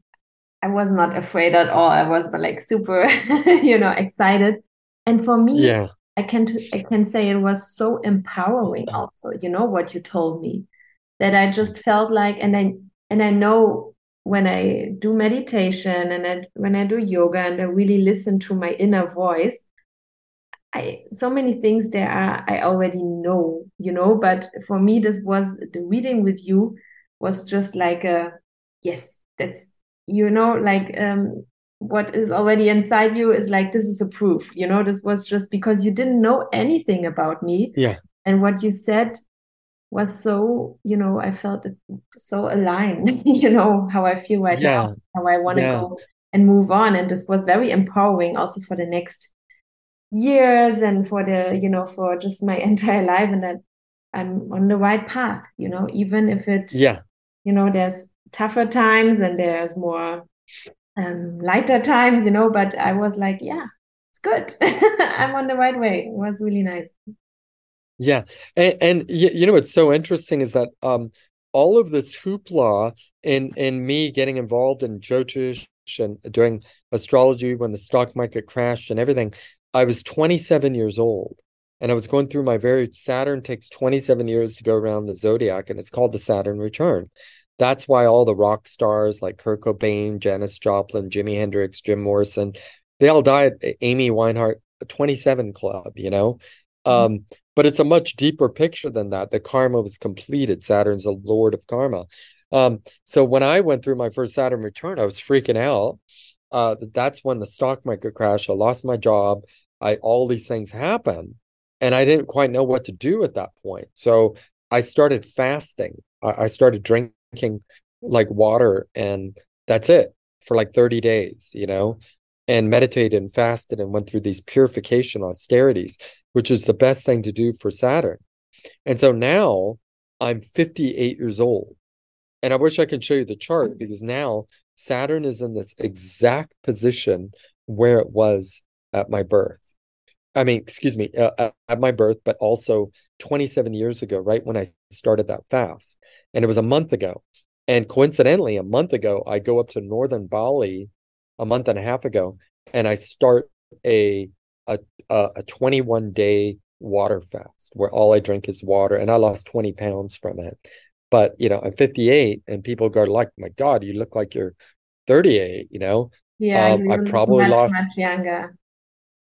I was not afraid at all. I was like super, *laughs* you know, excited. And for me, yeah. I can I can say it was so empowering also, you know, what you told me. That I just felt like and I and I know when I do meditation and I, when I do yoga and I really listen to my inner voice, I so many things there are I already know, you know, but for me this was the reading with you was just like a yes, that's you know, like um, what is already inside you is like this is a proof. You know, this was just because you didn't know anything about me. Yeah. And what you said was so, you know, I felt so aligned, *laughs* you know, how I feel right Yeah. now, how I want to Yeah. go and move on. And this was very empowering also for the next years and for the, you know, for just my *laughs* entire life and that I'm on the right path, you know, even if it, Yeah. you know, there's tougher times and there's more um lighter times, you know, but I was like, yeah, it's good. *laughs* I'm on the right way. It was really nice. Yeah. And, and you, you know what's so interesting is that um all of this hoopla and and me getting involved in Jyotish and doing astrology when the stock market crashed and everything, I was 27 years old. And I was going through my very Saturn takes 27 years to go around the zodiac, and it's called the Saturn return. That's why all the rock stars like Kurt Cobain, Janis Joplin, Jimi Hendrix, Jim Morrison, they all died. Amy Winehart, 27 Club, you know? Um, but it's a much deeper picture than that. The karma was completed. Saturn's a lord of karma. Um, so when I went through my first Saturn return, I was freaking out. Uh, that's when the stock market crashed. I lost my job. I all these things happened, and I didn't quite know what to do at that point. So I started fasting. I, I started drinking like water, and that's it for like 30 days, you know, and meditated and fasted and went through these purification austerities which is the best thing to do for Saturn. And so now I'm 58 years old. And I wish I could show you the chart because now Saturn is in this exact position where it was at my birth. I mean, excuse me, uh, at my birth, but also 27 years ago, right when I started that fast. And it was a month ago. And coincidentally, a month ago, I go up to northern Bali a month and a half ago, and I start a a a, a 21 day water fast where all I drink is water, and I lost 20 pounds from it. But you know, I'm 58, and people go like, "My God, you look like you're 38." You know, Yeah, um, I probably much, lost. much younger.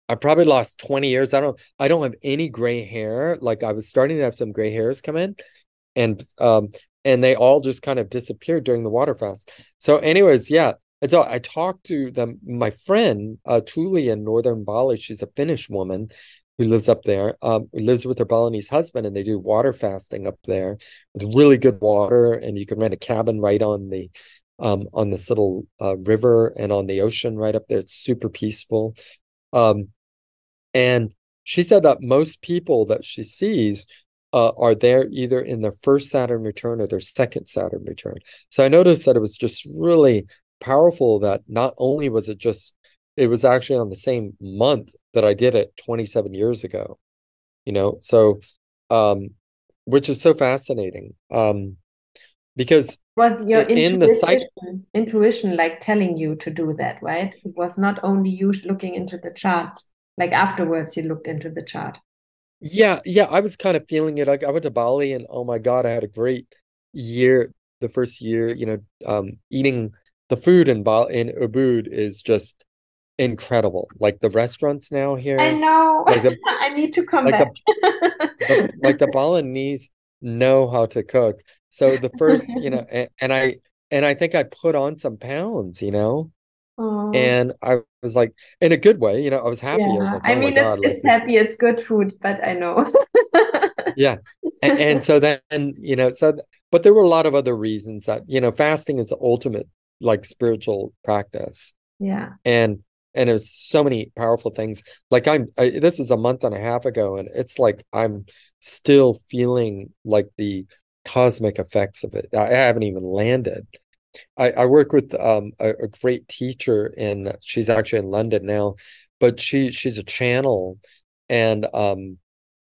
I probably lost 20 years. I don't. I don't have any gray hair. Like I was starting to have some gray hairs come in, and um, and they all just kind of disappeared during the water fast. So, anyways, yeah. And so I talked to them, my friend, uh, Tuli in northern Bali. She's a Finnish woman who lives up there, um, lives with her Balinese husband, and they do water fasting up there with really good water. And you can rent a cabin right on the um, on this little uh, river and on the ocean right up there. It's super peaceful. Um, and she said that most people that she sees uh, are there either in their first Saturn return or their second Saturn return. So I noticed that it was just really powerful that not only was it just it was actually on the same month that I did it 27 years ago you know? So um which is so fascinating um because was your in the intuition intuition like telling you to do that right? It was not only you looking into the chart like afterwards you looked into the chart. Yeah yeah I was kind of feeling it like I went to Bali and oh my god I had a great year the first year you know um eating the food in Bal in Ubud is just incredible. Like the restaurants now here, I know. like the *laughs* I need to come like back. the, *laughs* the like the Balinese know how to cook. So the first, you know, *laughs* and, and I and I think I put on some pounds, you know, Oh, and I was like in a good way, you know, I was happy. I was yeah. like, I oh my mean, it's God, like it's this, happy, it's good food, but I know. yeah. And, and so then, you know, so but there were a lot of other reasons that, you know, fasting is the ultimate like spiritual practice. Yeah. and and it was so many powerful things like i'm I, this is a month and a half ago and it's like i'm still feeling like the cosmic effects of it i haven't even landed i, I work with um a, a great teacher in she's actually in london now but she she's a channel and um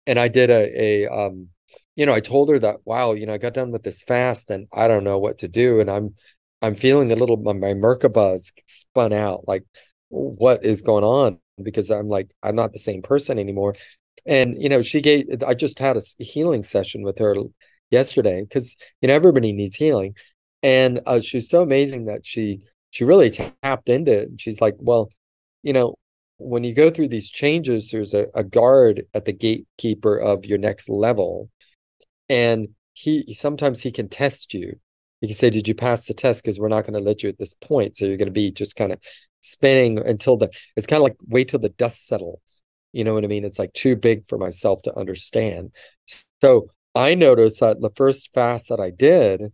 and i did a a um you know i told her that wow you know i got done with this fast and i don't know what to do and i'm i'm feeling a little my, merkaba is spun out like what is going on because I'm like I'm not the same person anymore. And you know, she gave I just had a healing session with her yesterday because you know everybody needs healing. And uh, she's so amazing that she she really tapped into it. She's like, well, you know, when you go through these changes, there's a, a guard at the gatekeeper of your next level, and he sometimes he can test you you can say, Did you pass the test? Because we're not going to let you at this point. So you're going to be just kind of spinning until the it's kind of like wait till the dust settles. You know what I mean? It's like too big for myself to understand. So I noticed that the first fast that I did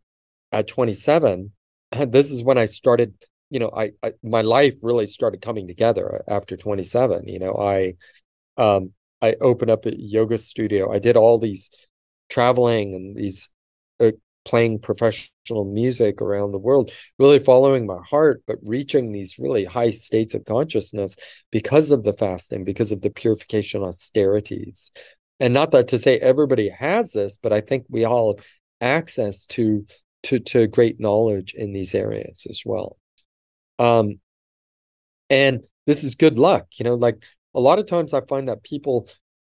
at 27, *clears throat* this is when I started, you know, I, I my life really started coming together after 27. You know, I um I opened up a yoga studio. I did all these traveling and these uh, playing professional music around the world, really following my heart, but reaching these really high states of consciousness because of the fasting, because of the purification austerities. And not that to say everybody has this, but I think we all have access to to to great knowledge in these areas as well. Um, and this is good luck, you know, like a lot of times I find that people,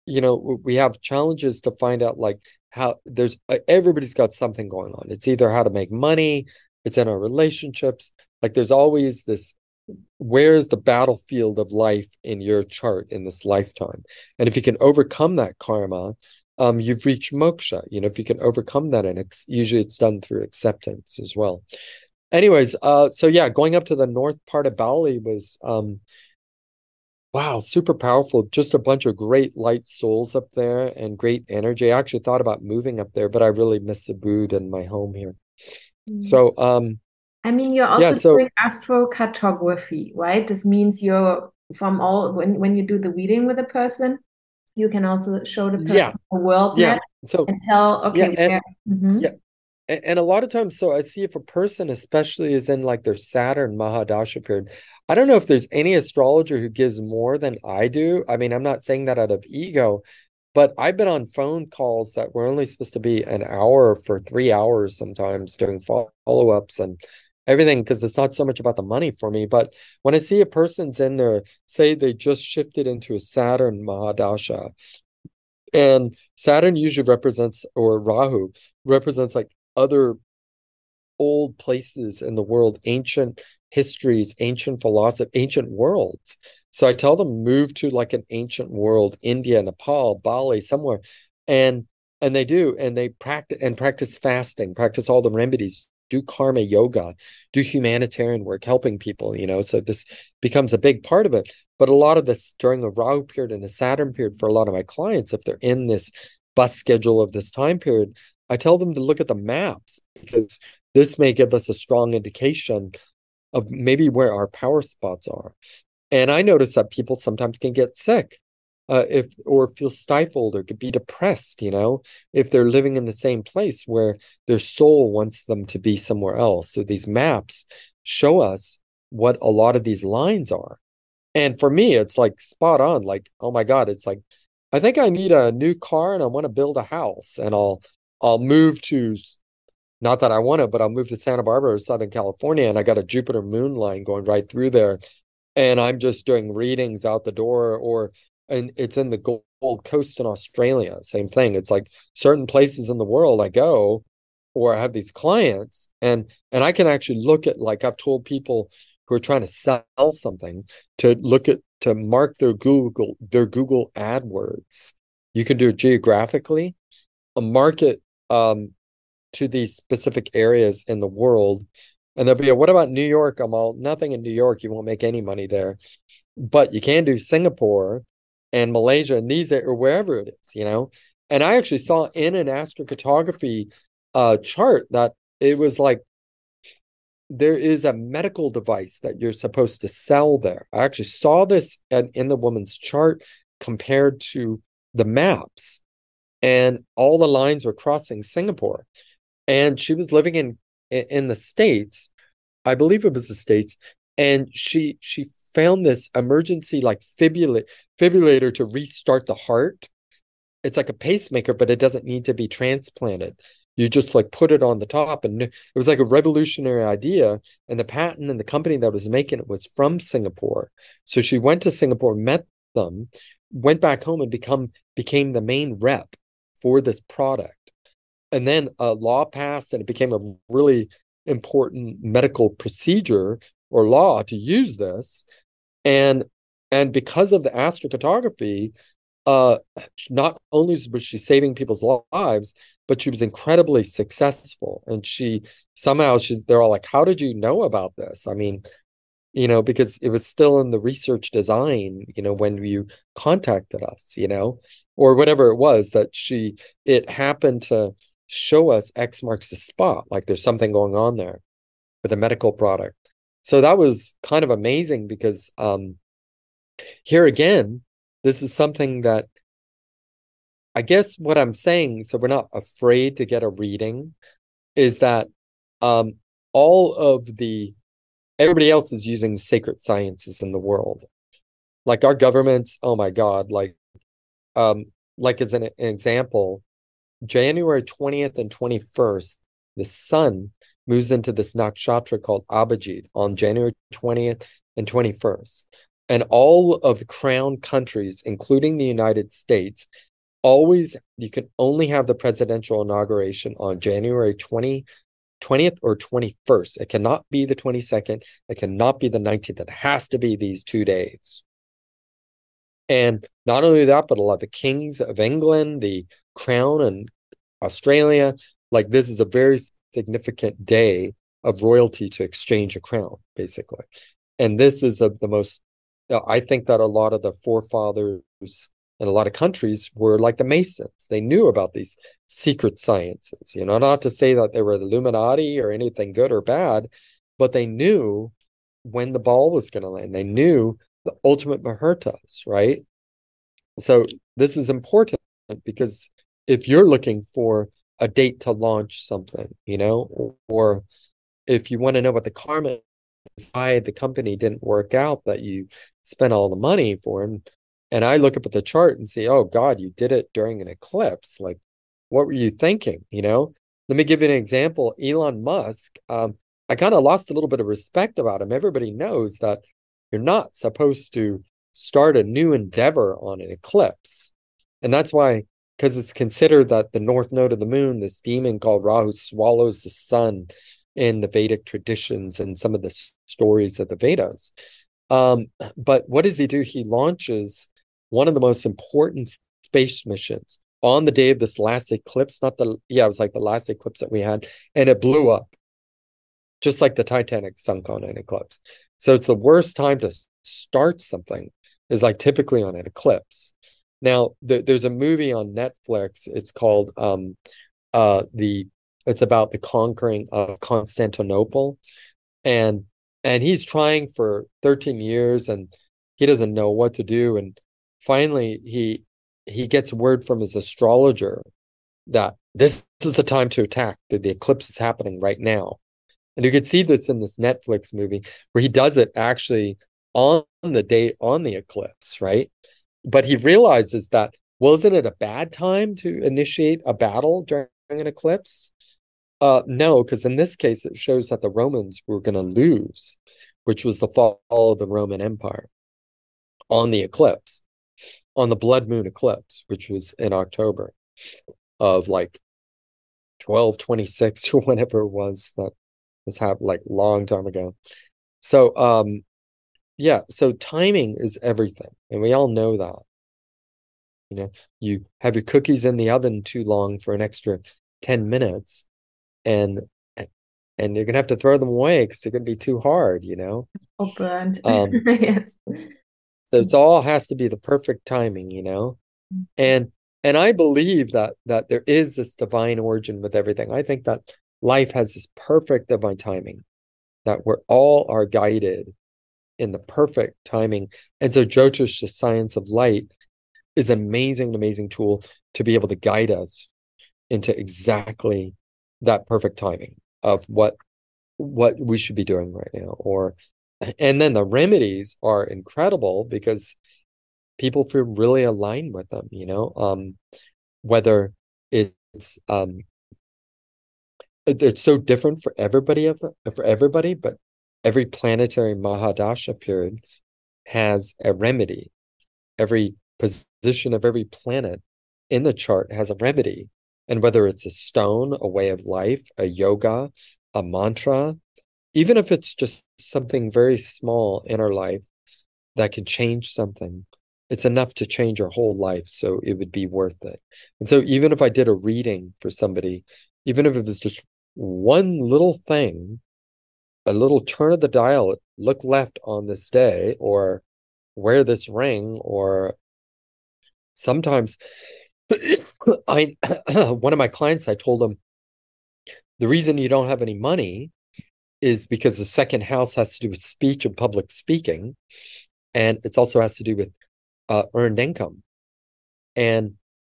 you know, we have challenges to find out like how there's uh, everybody's got something going on. It's either how to make money, it's in our relationships. Like there's always this where's the battlefield of life in your chart in this lifetime? And if you can overcome that karma, um, you've reached moksha. You know, if you can overcome that, and ex- usually it's done through acceptance as well. Anyways, uh, so yeah, going up to the north part of Bali was um Wow, super powerful. Just a bunch of great light souls up there and great energy. I actually thought about moving up there, but I really miss Ubud and my home here. Mm. So, um, I mean, you're also yeah, so, doing astrocartography, right? This means you're from all when when you do the reading with a person, you can also show the person yeah. a world yeah. map so, and tell, okay, yeah, and, mm -hmm. yeah, and a lot of times so i see if a person especially is in like their saturn mahadasha period i don't know if there's any astrologer who gives more than i do i mean i'm not saying that out of ego but i've been on phone calls that were only supposed to be an hour for three hours sometimes doing follow-ups and everything because it's not so much about the money for me but when i see a person's in there say they just shifted into a saturn mahadasha and saturn usually represents or rahu represents like other old places in the world, ancient histories, ancient philosophy, ancient worlds. So I tell them move to like an ancient world, India, Nepal, Bali, somewhere, and and they do, and they practice and practice fasting, practice all the remedies, do karma yoga, do humanitarian work, helping people. You know, so this becomes a big part of it. But a lot of this during the Rahu period and the Saturn period for a lot of my clients, if they're in this bus schedule of this time period, I tell them to look at the maps because this may give us a strong indication of maybe where our power spots are. And I notice that people sometimes can get sick uh, if or feel stifled or could be depressed, you know, if they're living in the same place where their soul wants them to be somewhere else. So these maps show us what a lot of these lines are. And for me, it's like spot on. Like, oh my God, it's like, I think I need a new car and I want to build a house and I'll I'll move to not that I want to, but I'll move to Santa Barbara, Southern California, and I got a Jupiter moon line going right through there. And I'm just doing readings out the door, or and it's in the Gold Coast in Australia. Same thing. It's like certain places in the world I go, or I have these clients, and and I can actually look at like I've told people who are trying to sell something to look at to mark their Google their Google AdWords. You can do it geographically, a market um, to these specific areas in the world. And they'll be, what about New York? I'm all, nothing in New York. You won't make any money there. But you can do Singapore and Malaysia and these or wherever it is, you know? And I actually saw in an astrocartography uh, chart that it was like there is a medical device that you're supposed to sell there. I actually saw this in the woman's chart compared to the maps and all the lines were crossing Singapore. And she was living in in the states, I believe it was the states, and she she found this emergency like fibrillate, fibrillator to restart the heart. It's like a pacemaker, but it doesn't need to be transplanted. You just like put it on the top, and it was like a revolutionary idea. And the patent and the company that was making it was from Singapore. So she went to Singapore, met them, went back home, and become became the main rep for this product. And then a law passed and it became a really important medical procedure or law to use this. And and because of the astrocartography, uh, not only was she saving people's lives, but she was incredibly successful. And she somehow she's they're all like, How did you know about this? I mean, you know, because it was still in the research design, you know, when you contacted us, you know, or whatever it was that she it happened to show us X marks the spot, like there's something going on there with a medical product. So that was kind of amazing because um here again, this is something that I guess what I'm saying, so we're not afraid to get a reading, is that um, all of the everybody else is using sacred sciences in the world. Like our governments, oh my God, like um, like as an, an example, January 20th and 21st, the sun moves into this nakshatra called Abhijit on January 20th and 21st. And all of the crown countries, including the United States, always you can only have the presidential inauguration on January 20 20th or 21st. It cannot be the 22nd. It cannot be the 19th. It has to be these two days. And not only that, but a lot of the kings of England, the crown and Australia, like this is a very significant day of royalty to exchange a crown, basically. And this is a, the most, uh, I think that a lot of the forefathers in a lot of countries were like the Masons. They knew about these secret sciences, you know, not to say that they were the Illuminati or anything good or bad, but they knew when the ball was going to land. They knew the ultimate Muhurtas, right? So this is important because if you're looking for a date to launch something, you know, or, or if you want to know what the karma is, why the company didn't work out that you spent all the money for, and and I look up at the chart and see, oh God, you did it during an eclipse. Like, what were you thinking? You know, let me give you an example. Elon Musk, um, I kind of lost a little bit of respect about him. Everybody knows that you're not supposed to start a new endeavor on an eclipse. And that's why, because it's considered that the north node of the moon, this demon called Rahu, swallows the sun in the Vedic traditions and some of the stories of the Vedas. Um, but what does he do? He launches one of the most important space missions on the day of this last eclipse. Not the, yeah, it was like the last eclipse that we had, and it blew up, just like the Titanic sunk on an eclipse. So it's the worst time to start something, is like typically on an eclipse. Now, th- there's a movie on Netflix. It's called um, uh, the. It's about the conquering of Constantinople, and and he's trying for 13 years, and he doesn't know what to do, and finally he he gets word from his astrologer that this is the time to attack that the eclipse is happening right now. And you can see this in this netflix movie where he does it actually on the day on the eclipse right? But he realizes that well isn't it a bad time to initiate a battle during an eclipse? Uh no because in this case it shows that the romans were going to lose which was the fall of the roman empire on the eclipse on the blood moon eclipse, which was in October of like 1226 *laughs* or whatever it was that this happened like long time ago. So um yeah, so timing is everything. And we all know that. You know, you have your cookies in the oven too long for an extra 10 minutes and and you're gonna have to throw them away because they're gonna be too hard, you know. All burned. Um, *laughs* yes. So it's all has to be the perfect timing, you know? Mm-hmm. And and I believe that that there is this divine origin with everything. I think that life has this perfect divine timing, that we're all are guided in the perfect timing. And so Jyotish, the science of light, is an amazing, amazing tool to be able to guide us into exactly that perfect timing of what what we should be doing right now or and then the remedies are incredible because people feel really aligned with them you know um whether it's um it's so different for everybody of for everybody but every planetary mahadasha period has a remedy. Every position of every planet in the chart has a remedy. And whether it's a stone a way of life a yoga a mantra even if it's just something very small in our life that can change something it's enough to change our whole life. So it would be worth it. And so even if I did a reading for somebody, even if it was just one little thing, a little turn of the dial, look left on this day, or wear this ring, or sometimes *coughs* I *coughs* one of my clients, I told him the reason you don't have any money is because the second house has to do with speech and public speaking. And it also has to do with uh, earned income. And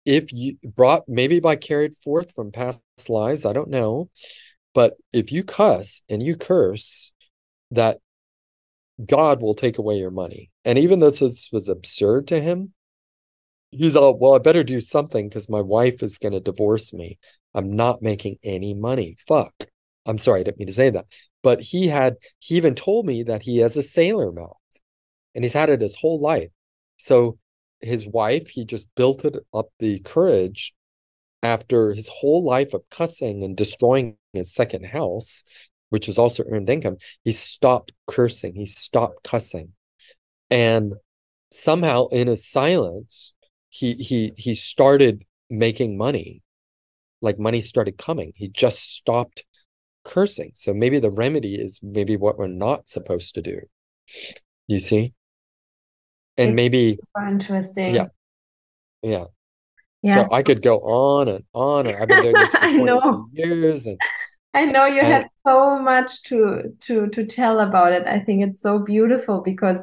if you brought, maybe by carried forth from past lives, I don't know. But if you cuss and you curse, that God will take away your money. And even though this was absurd to him, he's all, well, I better do something because my wife is going to divorce me. I'm not making any money. Fuck. I'm sorry, I didn't mean to say that. But he had, he even told me that he has a sailor mouth and he's had it his whole life. So his wife, he just built it up the courage after his whole life of cussing and destroying his second house, which is also earned income. He stopped cursing, he stopped cussing. And somehow in his silence, he he he started making money. Like money started coming. He just stopped cursing. So maybe the remedy is maybe what we're not supposed to do. You see? And It's maybe, super interesting. yeah, yeah. Yeah. So I could go on and on, and I've been doing this *laughs* for I know. 22 years, and I know you have so much to to to tell about it. I think it's so beautiful because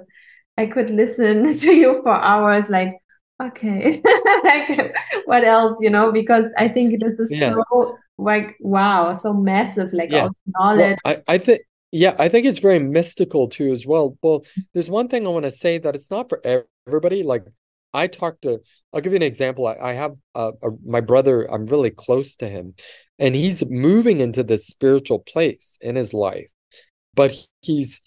I could listen *laughs* to you for hours, like, okay, *laughs* like what else, you know? Because I think this is yeah. so like wow, so massive, like Yeah. all the Well, knowledge. I, I think, yeah, I think it's very mystical too, as well. Well, there's one thing I want to say that it's not for everybody. Like, I talk to, I'll give you an example. I, I have uh, a, my brother, I'm really close to him, and he's moving into this spiritual place in his life, but he's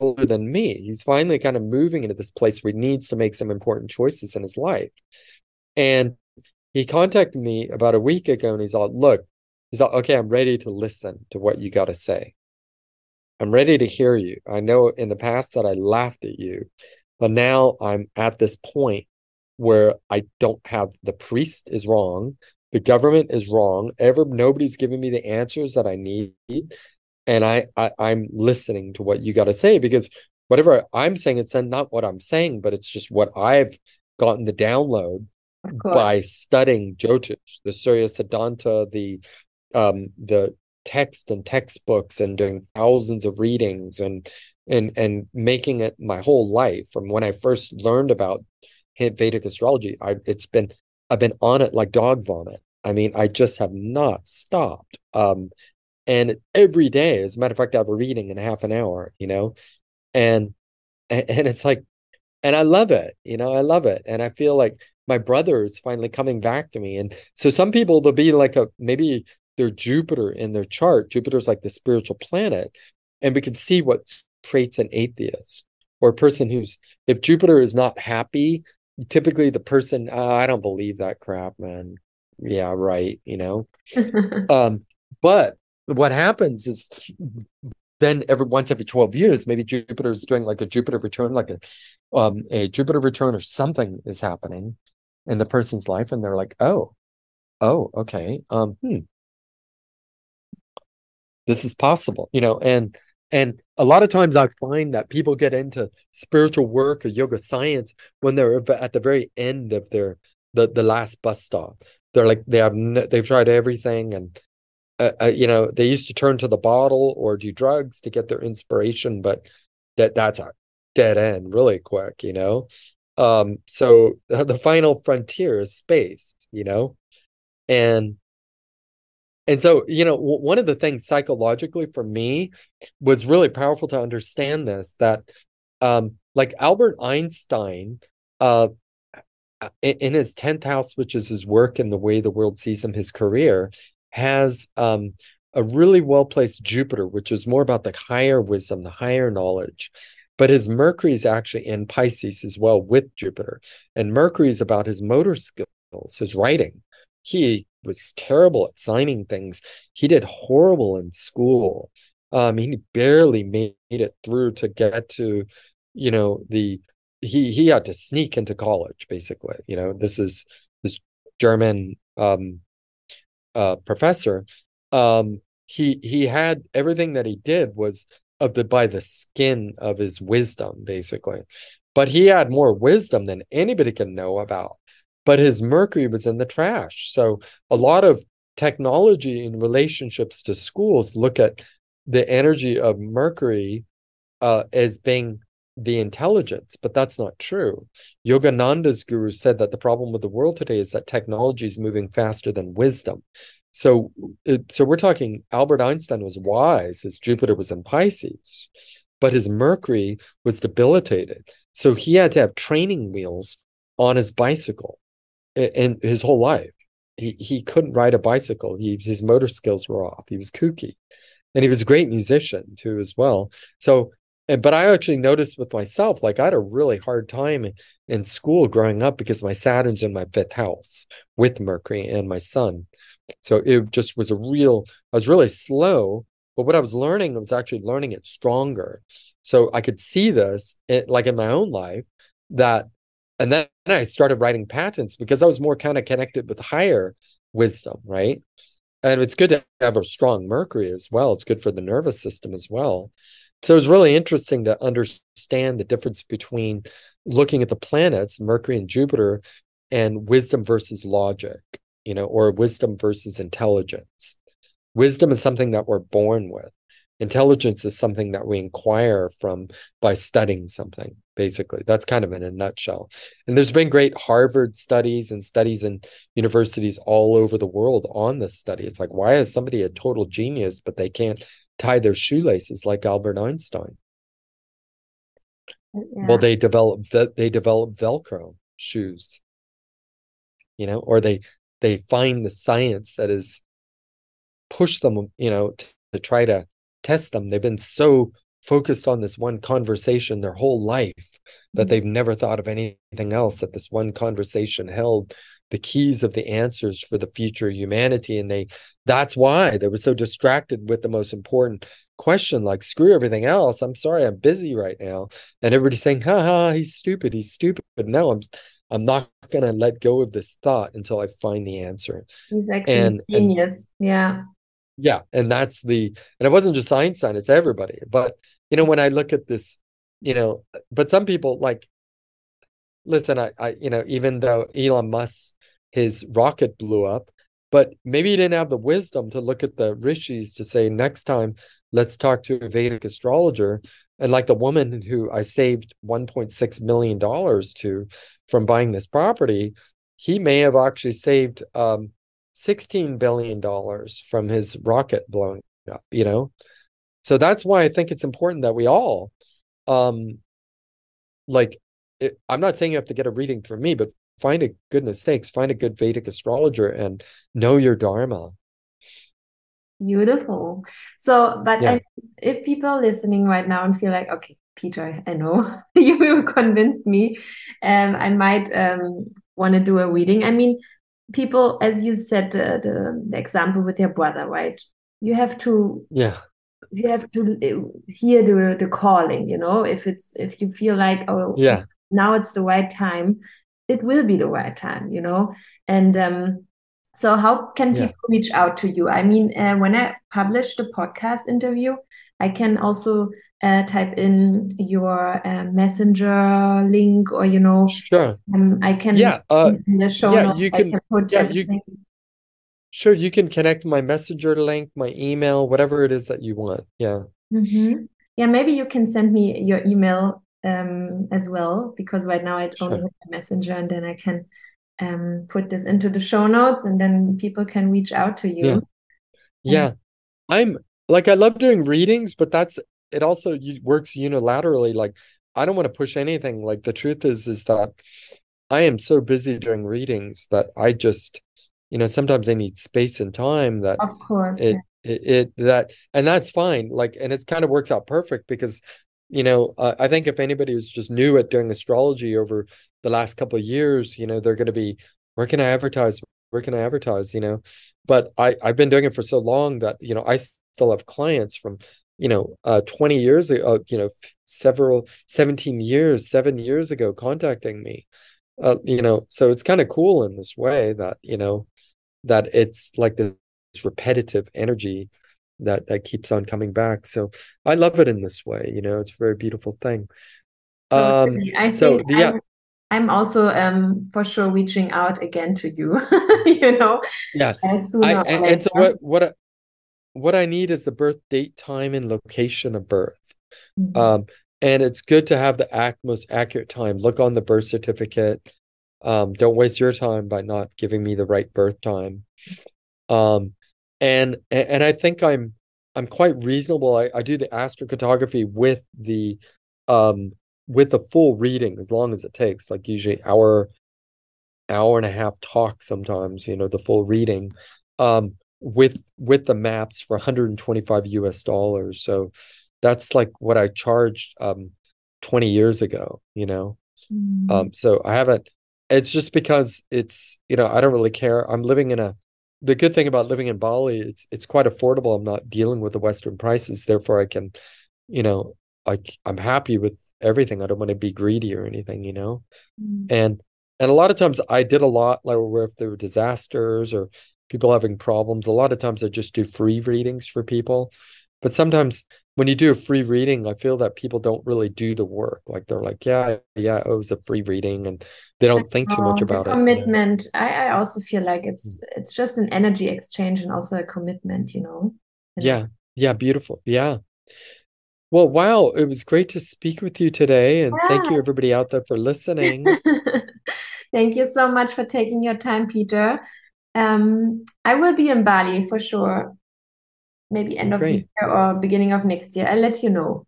older than me. He's finally kind of moving into this place where he needs to make some important choices in his life. And he contacted me about a week ago and he's all, look, he's all, okay, I'm ready to listen to what you got to say. I'm ready to hear you. I know in the past that I laughed at you, but now I'm at this point where I don't have the priest is wrong, the government is wrong, ever nobody's giving me the answers that I need, and I, I I'm listening to what you got to say because whatever I'm saying, it's not what I'm saying, but it's just what I've gotten the download by studying Jyotish, the Surya Siddhanta, the um the text and textbooks and doing thousands of readings and and and making it my whole life from when I first learned about Vedic astrology. I it's been I've been on it like dog vomit. I mean, I just have not stopped. Um, and every day, as a matter of fact, I have a reading in half an hour, you know, and *laughs* and it's like and I love it, you know, I love it. And I feel like my brother is finally coming back to me. And so some people they'll be like a maybe their Jupiter in their chart. Jupiter's like the spiritual planet, and we can see what traits an atheist or a person who's if Jupiter is not happy, typically the person, "Oh, I don't believe that crap, man. Yeah, right, you know. *laughs* Um, but what happens is then every once every 12 years, maybe jupiter is doing like a Jupiter return, like a um a Jupiter return or something is happening in the person's life, and they're like, oh, oh, okay. Um, hmm, this is possible, you know, and and a lot of times I find that people get into spiritual work or yoga science when they're at the very end of their the the last bus stop. They're like they have no, they've tried everything and uh, uh, you know they used to turn to the bottle or do drugs to get their inspiration, but that that's a dead end really quick, you know. Um, so *laughs* the final frontier is space, you know, and and so, you know, w- one of the things psychologically for me was really powerful to understand this that um like Albert Einstein uh in, in his 10th house, which is his work and the way the world sees him, his career, has um a really well-placed Jupiter, which is more about the higher wisdom, the higher knowledge. But his Mercury is actually in Pisces as well with Jupiter. And Mercury is about his motor skills, his writing. He was terrible at signing things. He did horrible in school. Um, he barely made it through to get to, you know, the he he had to sneak into college basically you know this is this german um uh professor um he he had everything that he did was of the by the skin of his wisdom basically. But he had more wisdom than anybody can know about. But his mercury was in the trash. So a lot of technology in relationships to schools look at the energy of mercury uh, as being the intelligence, but that's not true. Yogananda's guru said that the problem with the world today is that technology is moving faster than wisdom. So, it, so we're talking Albert Einstein was wise. His Jupiter was in Pisces, but his Mercury was debilitated. So he had to have training wheels on his bicycle, in his whole life. He he couldn't ride a bicycle. He his motor skills were off. He was kooky, and he was a great musician too as well. So and but I actually noticed with myself, like I had a really hard time in school growing up because my Saturn's in my fifth house with Mercury and my Sun. So it just was a real, I was really slow, but what I was learning, I was actually learning it stronger. So I could see this it, like in my own life that, and then I started writing patents because I was more kind of connected with higher wisdom, right? And it's good to have a strong Mercury as well. It's good for the nervous system as well. So it's really interesting to understand the difference between looking at the planets, Mercury and Jupiter, and wisdom versus logic, you know, or wisdom versus intelligence. Wisdom is something that we're born with. Intelligence is something that we inquire from by studying something, basically. That's kind of in a nutshell. And there's been great Harvard studies and studies in universities all over the world on this study. It's like, why is somebody a total genius, but they can't tie their shoelaces like Albert Einstein. Yeah. Well, they develop they develop Velcro shoes, you know, or they they find the science that is push them, you know, to, to try to test them. They've been so focused on this one conversation their whole life that mm-hmm. they've never thought of anything else that this one conversation held the keys of the answers for the future of humanity and they that's why they were so distracted with the most important question like screw everything else i'm sorry i'm busy right now and everybody's saying ha ha he's stupid he's stupid but no i'm i'm not gonna let go of this thought until i find the answer. He's actually and, genius and, yeah. Yeah and that's the and it wasn't just einstein it's everybody but you know when i look at this you know but some people like listen i i you know even though elon musk his rocket blew up. But maybe he didn't have the wisdom to look at the rishis to say, next time, let's talk to a Vedic astrologer. And like the woman who I saved $1.6 million to from buying this property, he may have actually saved um, $16 billion from his rocket blowing up, you know? So that's why I think it's important that we all, um, like, it, I'm not saying you have to get a reading from me, but find a goodness sakes, find a good Vedic astrologer and know your dharma. Beautiful. So, but yeah. I, if people are listening right now and feel like, okay, Peter, I know *laughs* you *laughs* convinced me, um, I might um, want to do a reading. I mean, people, as you said, uh, the, the example with your brother, right? You have to, yeah, you have to uh, hear the the calling. You know, if it's if you feel like, oh, yeah, now it's the right time it will be the right time you know and um so how can people yeah. reach out to you i mean uh, when i publish the podcast interview i can also uh, type in your uh, messenger link or you know sure um, i can yeah uh, the show yeah notes, you can, can put yeah, everything. you, sure you can connect my messenger link my email whatever it is that you want yeah mm -hmm. yeah maybe you can send me your email um, as well because right now I only have a messenger and then I can um, put this into the show notes and then people can reach out to you. Yeah. Yeah. I'm like, I love doing readings, but that's it also works unilaterally. Like, I don't want to push anything. Like, the truth is, is that I am so busy doing readings that I just, you know, sometimes I need space and time that of course it, yeah. it, it that and that's fine. Like, and it kind of works out perfect because you know, I think if anybody is just new at doing astrology over the last couple of years, you know, they're going to be, where can I advertise? Where can I advertise? You know, but I I've been doing it for so long that you know I still have clients from you know, uh, 20 years ago, uh, you know, several 17 years, seven years ago, contacting me. Uh, you know, so it's kind of cool in this way that, you know, that it's like this repetitive energy that that keeps on coming back. So I love it in this way, you know, it's a very beautiful thing. Um I so think yeah. I'm, I'm also um for sure reaching out again to you, *laughs* you know. Yeah. I, and, and so what what what I need is the birth date, time, and location of birth. Mm-hmm. Um, and it's good to have the act most accurate time. Look on the birth certificate. Um, don't waste your time by not giving me the right birth time. Um, and and I think I'm I'm quite reasonable. I, I do the astrocartography with the um with the full reading as long as it takes, like usually hour hour and a half talk sometimes, you know, the full reading. Um, with with the maps for 125 US dollars. So that's like what I charged um 20 years ago, you know. Mm. Um so I haven't it's just because it's you know, I don't really care. I'm living in a the good thing about living in Bali, it's it's quite affordable. I'm not dealing with the western prices, therefore I can you know, like I'm happy with everything. I don't want to be greedy or anything, you know. Mm. And and a lot of times I did a lot like where if there were disasters or people having problems. A lot of times I just do free readings for people. But sometimes when you do a free reading, I feel that people don't really do the work. Like they're like, yeah, yeah, it was a free reading, and they don't think too much about commitment. it. Commitment. I, I also feel like it's mm. it's just an energy exchange and also a commitment, you know. yeah, yeah, beautiful. Yeah. Well, wow, it was great to speak with you today, and yeah. thank you everybody out there for listening. *laughs* thank you so much for taking your time, Peter. Um, I will be in Bali for sure. Maybe end of the year or beginning of next year. I'll let you know.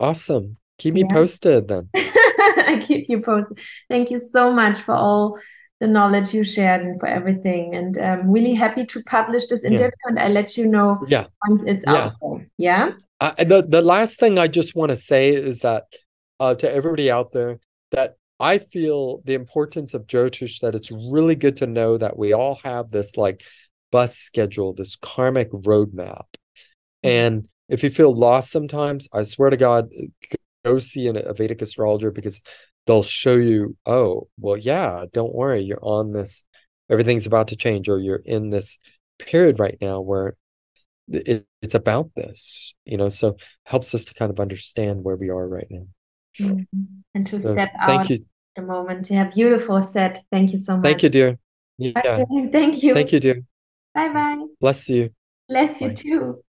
Awesome. Keep me posted then. *laughs* I keep you posted. Thank you so much for all the knowledge you shared and for everything. And I'm um, really happy to publish this interview yeah. and I'll let you know yeah. once it's yeah. out there. Yeah. Uh, the, the last thing I just want to say is that uh, to everybody out there that I feel the importance of Jyotish that it's really good to know that we all have this like bus schedule, this karmic roadmap. Mm-hmm. And if you feel lost sometimes, I swear to God, go see a Vedic astrologer because they'll show you, oh, well, yeah, don't worry, you're on this, everything's about to change, or you're in this period right now where it, it's about this, you know, so helps us to kind of understand where we are right now. Mm-hmm. And to so step thank you. the moment. Yeah, beautiful set. Thank you so much. Thank you, dear. Yeah. *laughs* Thank you. Thank you, dear. Bye bye. Bless you. Bless you too.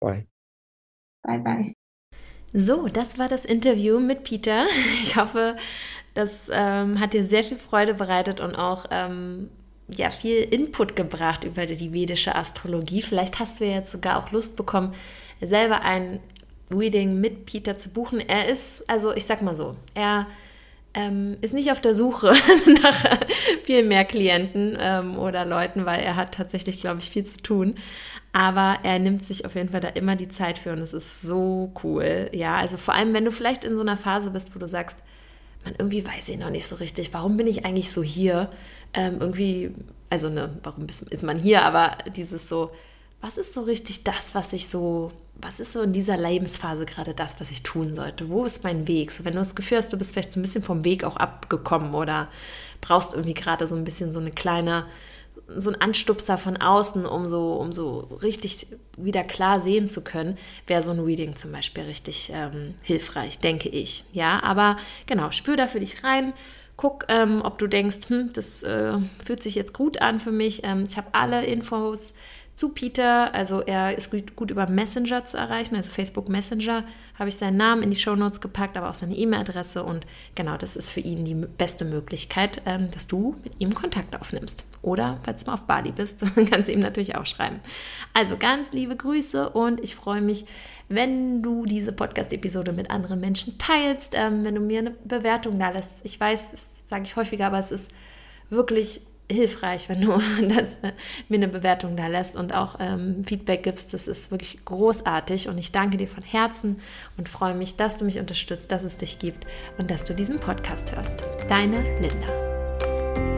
Bye. Bye bye. So, das war das Interview mit Peter. *laughs* Ich hoffe, das ähm, hat dir sehr viel Freude bereitet und auch ähm, ja, viel Input gebracht über die vedische Astrologie. Vielleicht hast du jetzt sogar auch Lust bekommen, selber ein Reading mit Peter zu buchen. Er ist, also ich sag mal so, er ähm, ist nicht auf der Suche *laughs* nach viel mehr Klienten ähm, oder Leuten, weil er hat tatsächlich, glaube ich, viel zu tun. Aber er nimmt sich auf jeden Fall da immer die Zeit für und es ist so cool. Ja, also vor allem, wenn du vielleicht in so einer Phase bist, wo du sagst, man, irgendwie weiß ich noch nicht so richtig, warum bin ich eigentlich so hier? Ähm, irgendwie, also ne, warum ist, ist man hier? Aber dieses so, was ist so richtig das, was ich so, was ist so in dieser Lebensphase gerade das, was ich tun sollte? Wo ist mein Weg? So, wenn du das Gefühl hast, du bist vielleicht so ein bisschen vom Weg auch abgekommen oder brauchst irgendwie gerade so ein bisschen so eine kleine, so ein Anstupser von außen, um so, um so richtig wieder klar sehen zu können, wäre so ein Reading zum Beispiel richtig ähm, hilfreich, denke ich. Ja, aber genau, spür da für dich rein. Guck, ähm, ob du denkst, hm, das äh, fühlt sich jetzt gut an für mich. Ähm, ich habe alle Infos zu Peter. Also er ist gut, gut, über Messenger zu erreichen, also Facebook Messenger habe ich seinen Namen in die Show Notes gepackt, aber auch seine E-Mail-Adresse und genau, das ist für ihn die beste Möglichkeit, ähm, dass du mit ihm Kontakt aufnimmst. Oder falls du mal auf Bali bist, *laughs* kannst du ihm natürlich auch schreiben. Also ganz liebe Grüße und ich freue mich, wenn du diese Podcast-Episode mit anderen Menschen teilst, ähm, wenn du mir eine Bewertung da lässt. Ich weiß, das sage ich häufiger, aber es ist wirklich hilfreich, wenn du *laughs* das, äh, mir eine Bewertung da lässt und auch ähm, Feedback gibst. Das ist wirklich großartig und ich danke dir von Herzen und freue mich, dass du mich unterstützt, dass es dich gibt und dass du diesen Podcast hörst. Deine Linda.